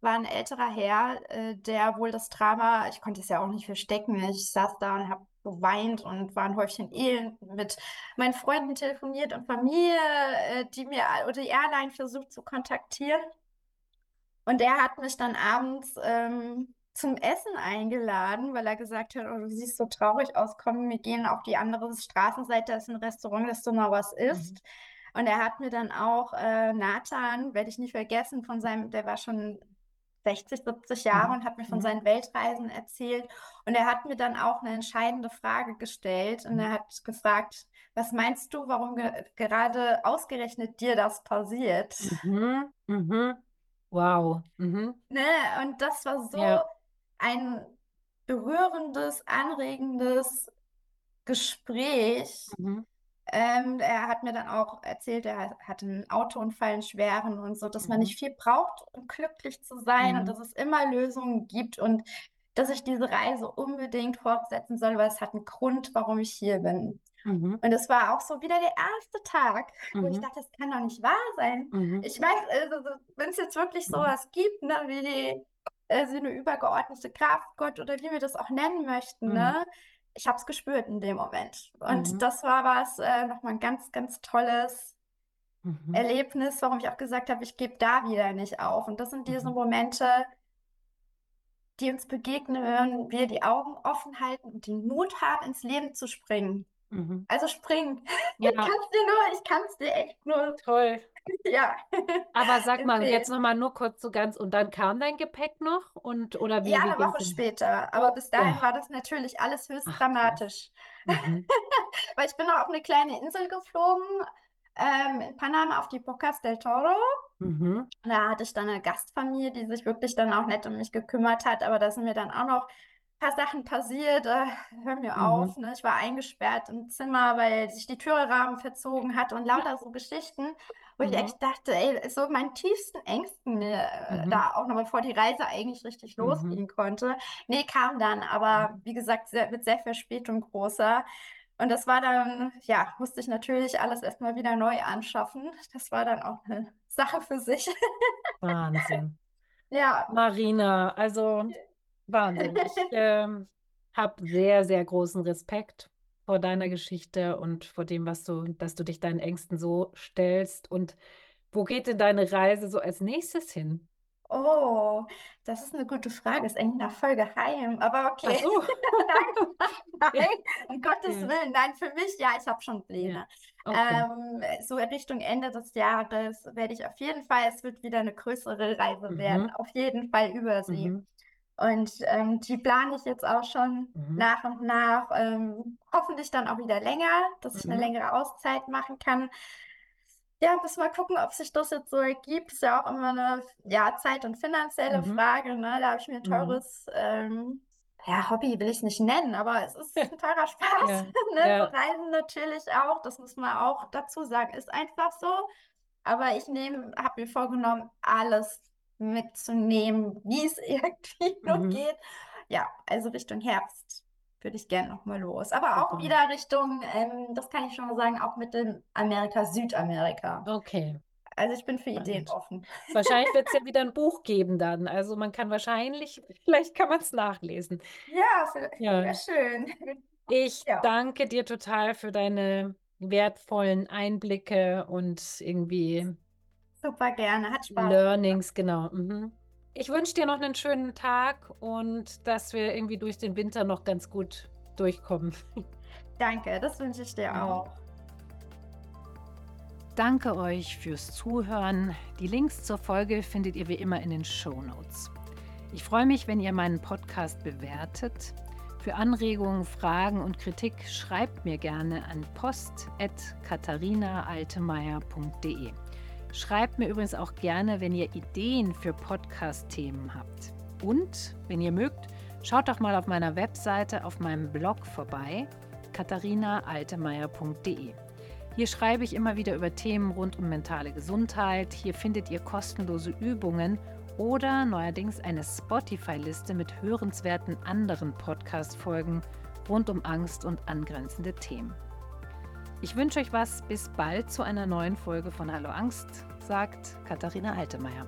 war ein älterer Herr, äh, der wohl das Drama, ich konnte es ja auch nicht verstecken, ich saß da und habe geweint und war ein Häufchen Elend mit meinen Freunden telefoniert und Familie, äh, die mir oder die Airline versucht zu kontaktieren. Und er hat mich dann abends ähm, zum Essen eingeladen, weil er gesagt hat, oh, du siehst so traurig aus, komm, wir gehen auf die andere Straßenseite, da ist ein Restaurant, dass du mal was isst. Mhm. Und er hat mir dann auch äh, Nathan, werde ich nicht vergessen, von seinem, der war schon 60, 70 Jahre mhm. und hat mir von mhm. seinen Weltreisen erzählt. Und er hat mir dann auch eine entscheidende Frage gestellt und mhm. er hat gefragt, was meinst du, warum ge gerade ausgerechnet dir das passiert? Mhm. Mhm. Wow. Mhm. Ne? Und das war so ja. ein berührendes, anregendes Gespräch. Mhm. Ähm, er hat mir dann auch erzählt, er hatte einen Autounfall, einen schweren und so, dass mhm. man nicht viel braucht, um glücklich zu sein mhm. und dass es immer Lösungen gibt und dass ich diese Reise unbedingt fortsetzen soll, weil es hat einen Grund, warum ich hier bin. Mhm. Und es war auch so wieder der erste Tag, wo ich mhm. dachte, das kann doch nicht wahr sein. Mhm. Ich weiß, also, wenn es jetzt wirklich mhm. sowas gibt, ne, wie die, äh, so eine übergeordnete Kraft, Gott oder wie wir das auch nennen möchten, ne, ich habe es gespürt in dem Moment. Und mhm. das war was, äh, nochmal ein ganz, ganz tolles mhm. Erlebnis, warum ich auch gesagt habe, ich gebe da wieder nicht auf. Und das sind diese mhm. Momente, die uns begegnen, wenn wir die Augen offen halten und den Mut haben, ins Leben zu springen. Mhm. Also springen. Ja. Ich kann es dir nur, ich kann es dir echt nur Toll. Ja. Aber sag mal, jetzt nochmal nur kurz so ganz, und dann kam dein Gepäck noch? Und, oder wie, ja, wie eine Woche denn? später. Aber bis dahin Oh. war das natürlich alles höchst Ach, dramatisch. Mhm. Weil ich bin auch auf eine kleine Insel geflogen, ähm, in Panama auf die Bocas del Toro. Mhm. Da hatte ich dann eine Gastfamilie, die sich wirklich dann auch nett um mich gekümmert hat. Aber da sind mir dann auch noch paar Sachen passiert. Äh, hör mir Mhm. auf. Ne? Ich war eingesperrt im Zimmer, weil sich die Türrahmen verzogen hat und lauter so Geschichten, wo ich Mhm. echt dachte, ey, so meinen tiefsten Ängsten äh, Mhm. da auch noch bevor die Reise eigentlich richtig Mhm. losgehen konnte. Nee, kam dann, aber wie gesagt, sehr, mit sehr Verspätung großer. Und das war dann, ja, musste ich natürlich alles erstmal wieder neu anschaffen. Das war dann auch eine Sache für sich. Wahnsinn. Ja, Marina, also Wahnsinn. Ich ähm, habe sehr, sehr großen Respekt vor deiner Geschichte und vor dem, was du, dass du dich deinen Ängsten so stellst. Und wo geht denn deine Reise so als nächstes hin? Oh, das ist eine gute Frage. Ist eigentlich noch voll geheim, aber Ach okay. so. Nein, um Gottes Ja. Willen. Nein, für mich, ja, ich habe schon Pläne. Okay. Ähm, so Richtung Ende des Jahres werde ich auf jeden Fall, es wird wieder eine größere Reise werden, Mhm. auf jeden Fall Übersee. Mhm. Und ähm, die plane ich jetzt auch schon Mhm. nach und nach, ähm, hoffentlich dann auch wieder länger, dass ich eine Mhm. längere Auszeit machen kann. Ja, müssen wir gucken, ob sich das jetzt so ergibt. Ist ja auch immer eine ja, Zeit- und finanzielle Mhm. Frage. Ne? Da habe ich mir ein Mhm. teures ähm, ja, Hobby will ich nicht nennen, aber es ist ein teurer Spaß. Ja, Ne? ja. Reisen natürlich auch, das muss man auch dazu sagen, ist einfach so. Aber ich nehme, habe mir vorgenommen, alles mitzunehmen, wie es irgendwie Mhm. geht. Ja, also Richtung Herbst würde ich gerne nochmal los. Aber auch Super. wieder Richtung, ähm, das kann ich schon mal sagen, auch Mittelamerika, Südamerika. Okay. Also ich bin für Ideen Spannend. offen. Wahrscheinlich wird es ja wieder ein Buch geben dann. Also man kann wahrscheinlich, vielleicht kann man es nachlesen. Ja, wäre Ja. schön. Ich Ja. danke dir total für deine wertvollen Einblicke und irgendwie Super gerne, hat Spaß. Learnings, genau. Mhm. Ich wünsche dir noch einen schönen Tag und dass wir irgendwie durch den Winter noch ganz gut durchkommen. Danke, das wünsche ich dir auch. Danke euch fürs Zuhören. Die Links zur Folge findet ihr wie immer in den Show Notes. Ich freue mich, wenn ihr meinen Podcast bewertet. Für Anregungen, Fragen und Kritik schreibt mir gerne an post.katharinaaltemeyer.de. Schreibt mir übrigens auch gerne, wenn ihr Ideen für Podcast-Themen habt. Und, wenn ihr mögt, schaut doch mal auf meiner Webseite, auf meinem Blog vorbei, katharinaaltemeyer.de. Hier schreibe ich immer wieder über Themen rund um mentale Gesundheit. Hier findet ihr kostenlose Übungen oder neuerdings eine Spotify-Liste mit hörenswerten anderen Podcast-Folgen rund um Angst und angrenzende Themen. Ich wünsche euch was. Bis bald zu einer neuen Folge von Hallo Angst, sagt Katharina Altemeyer.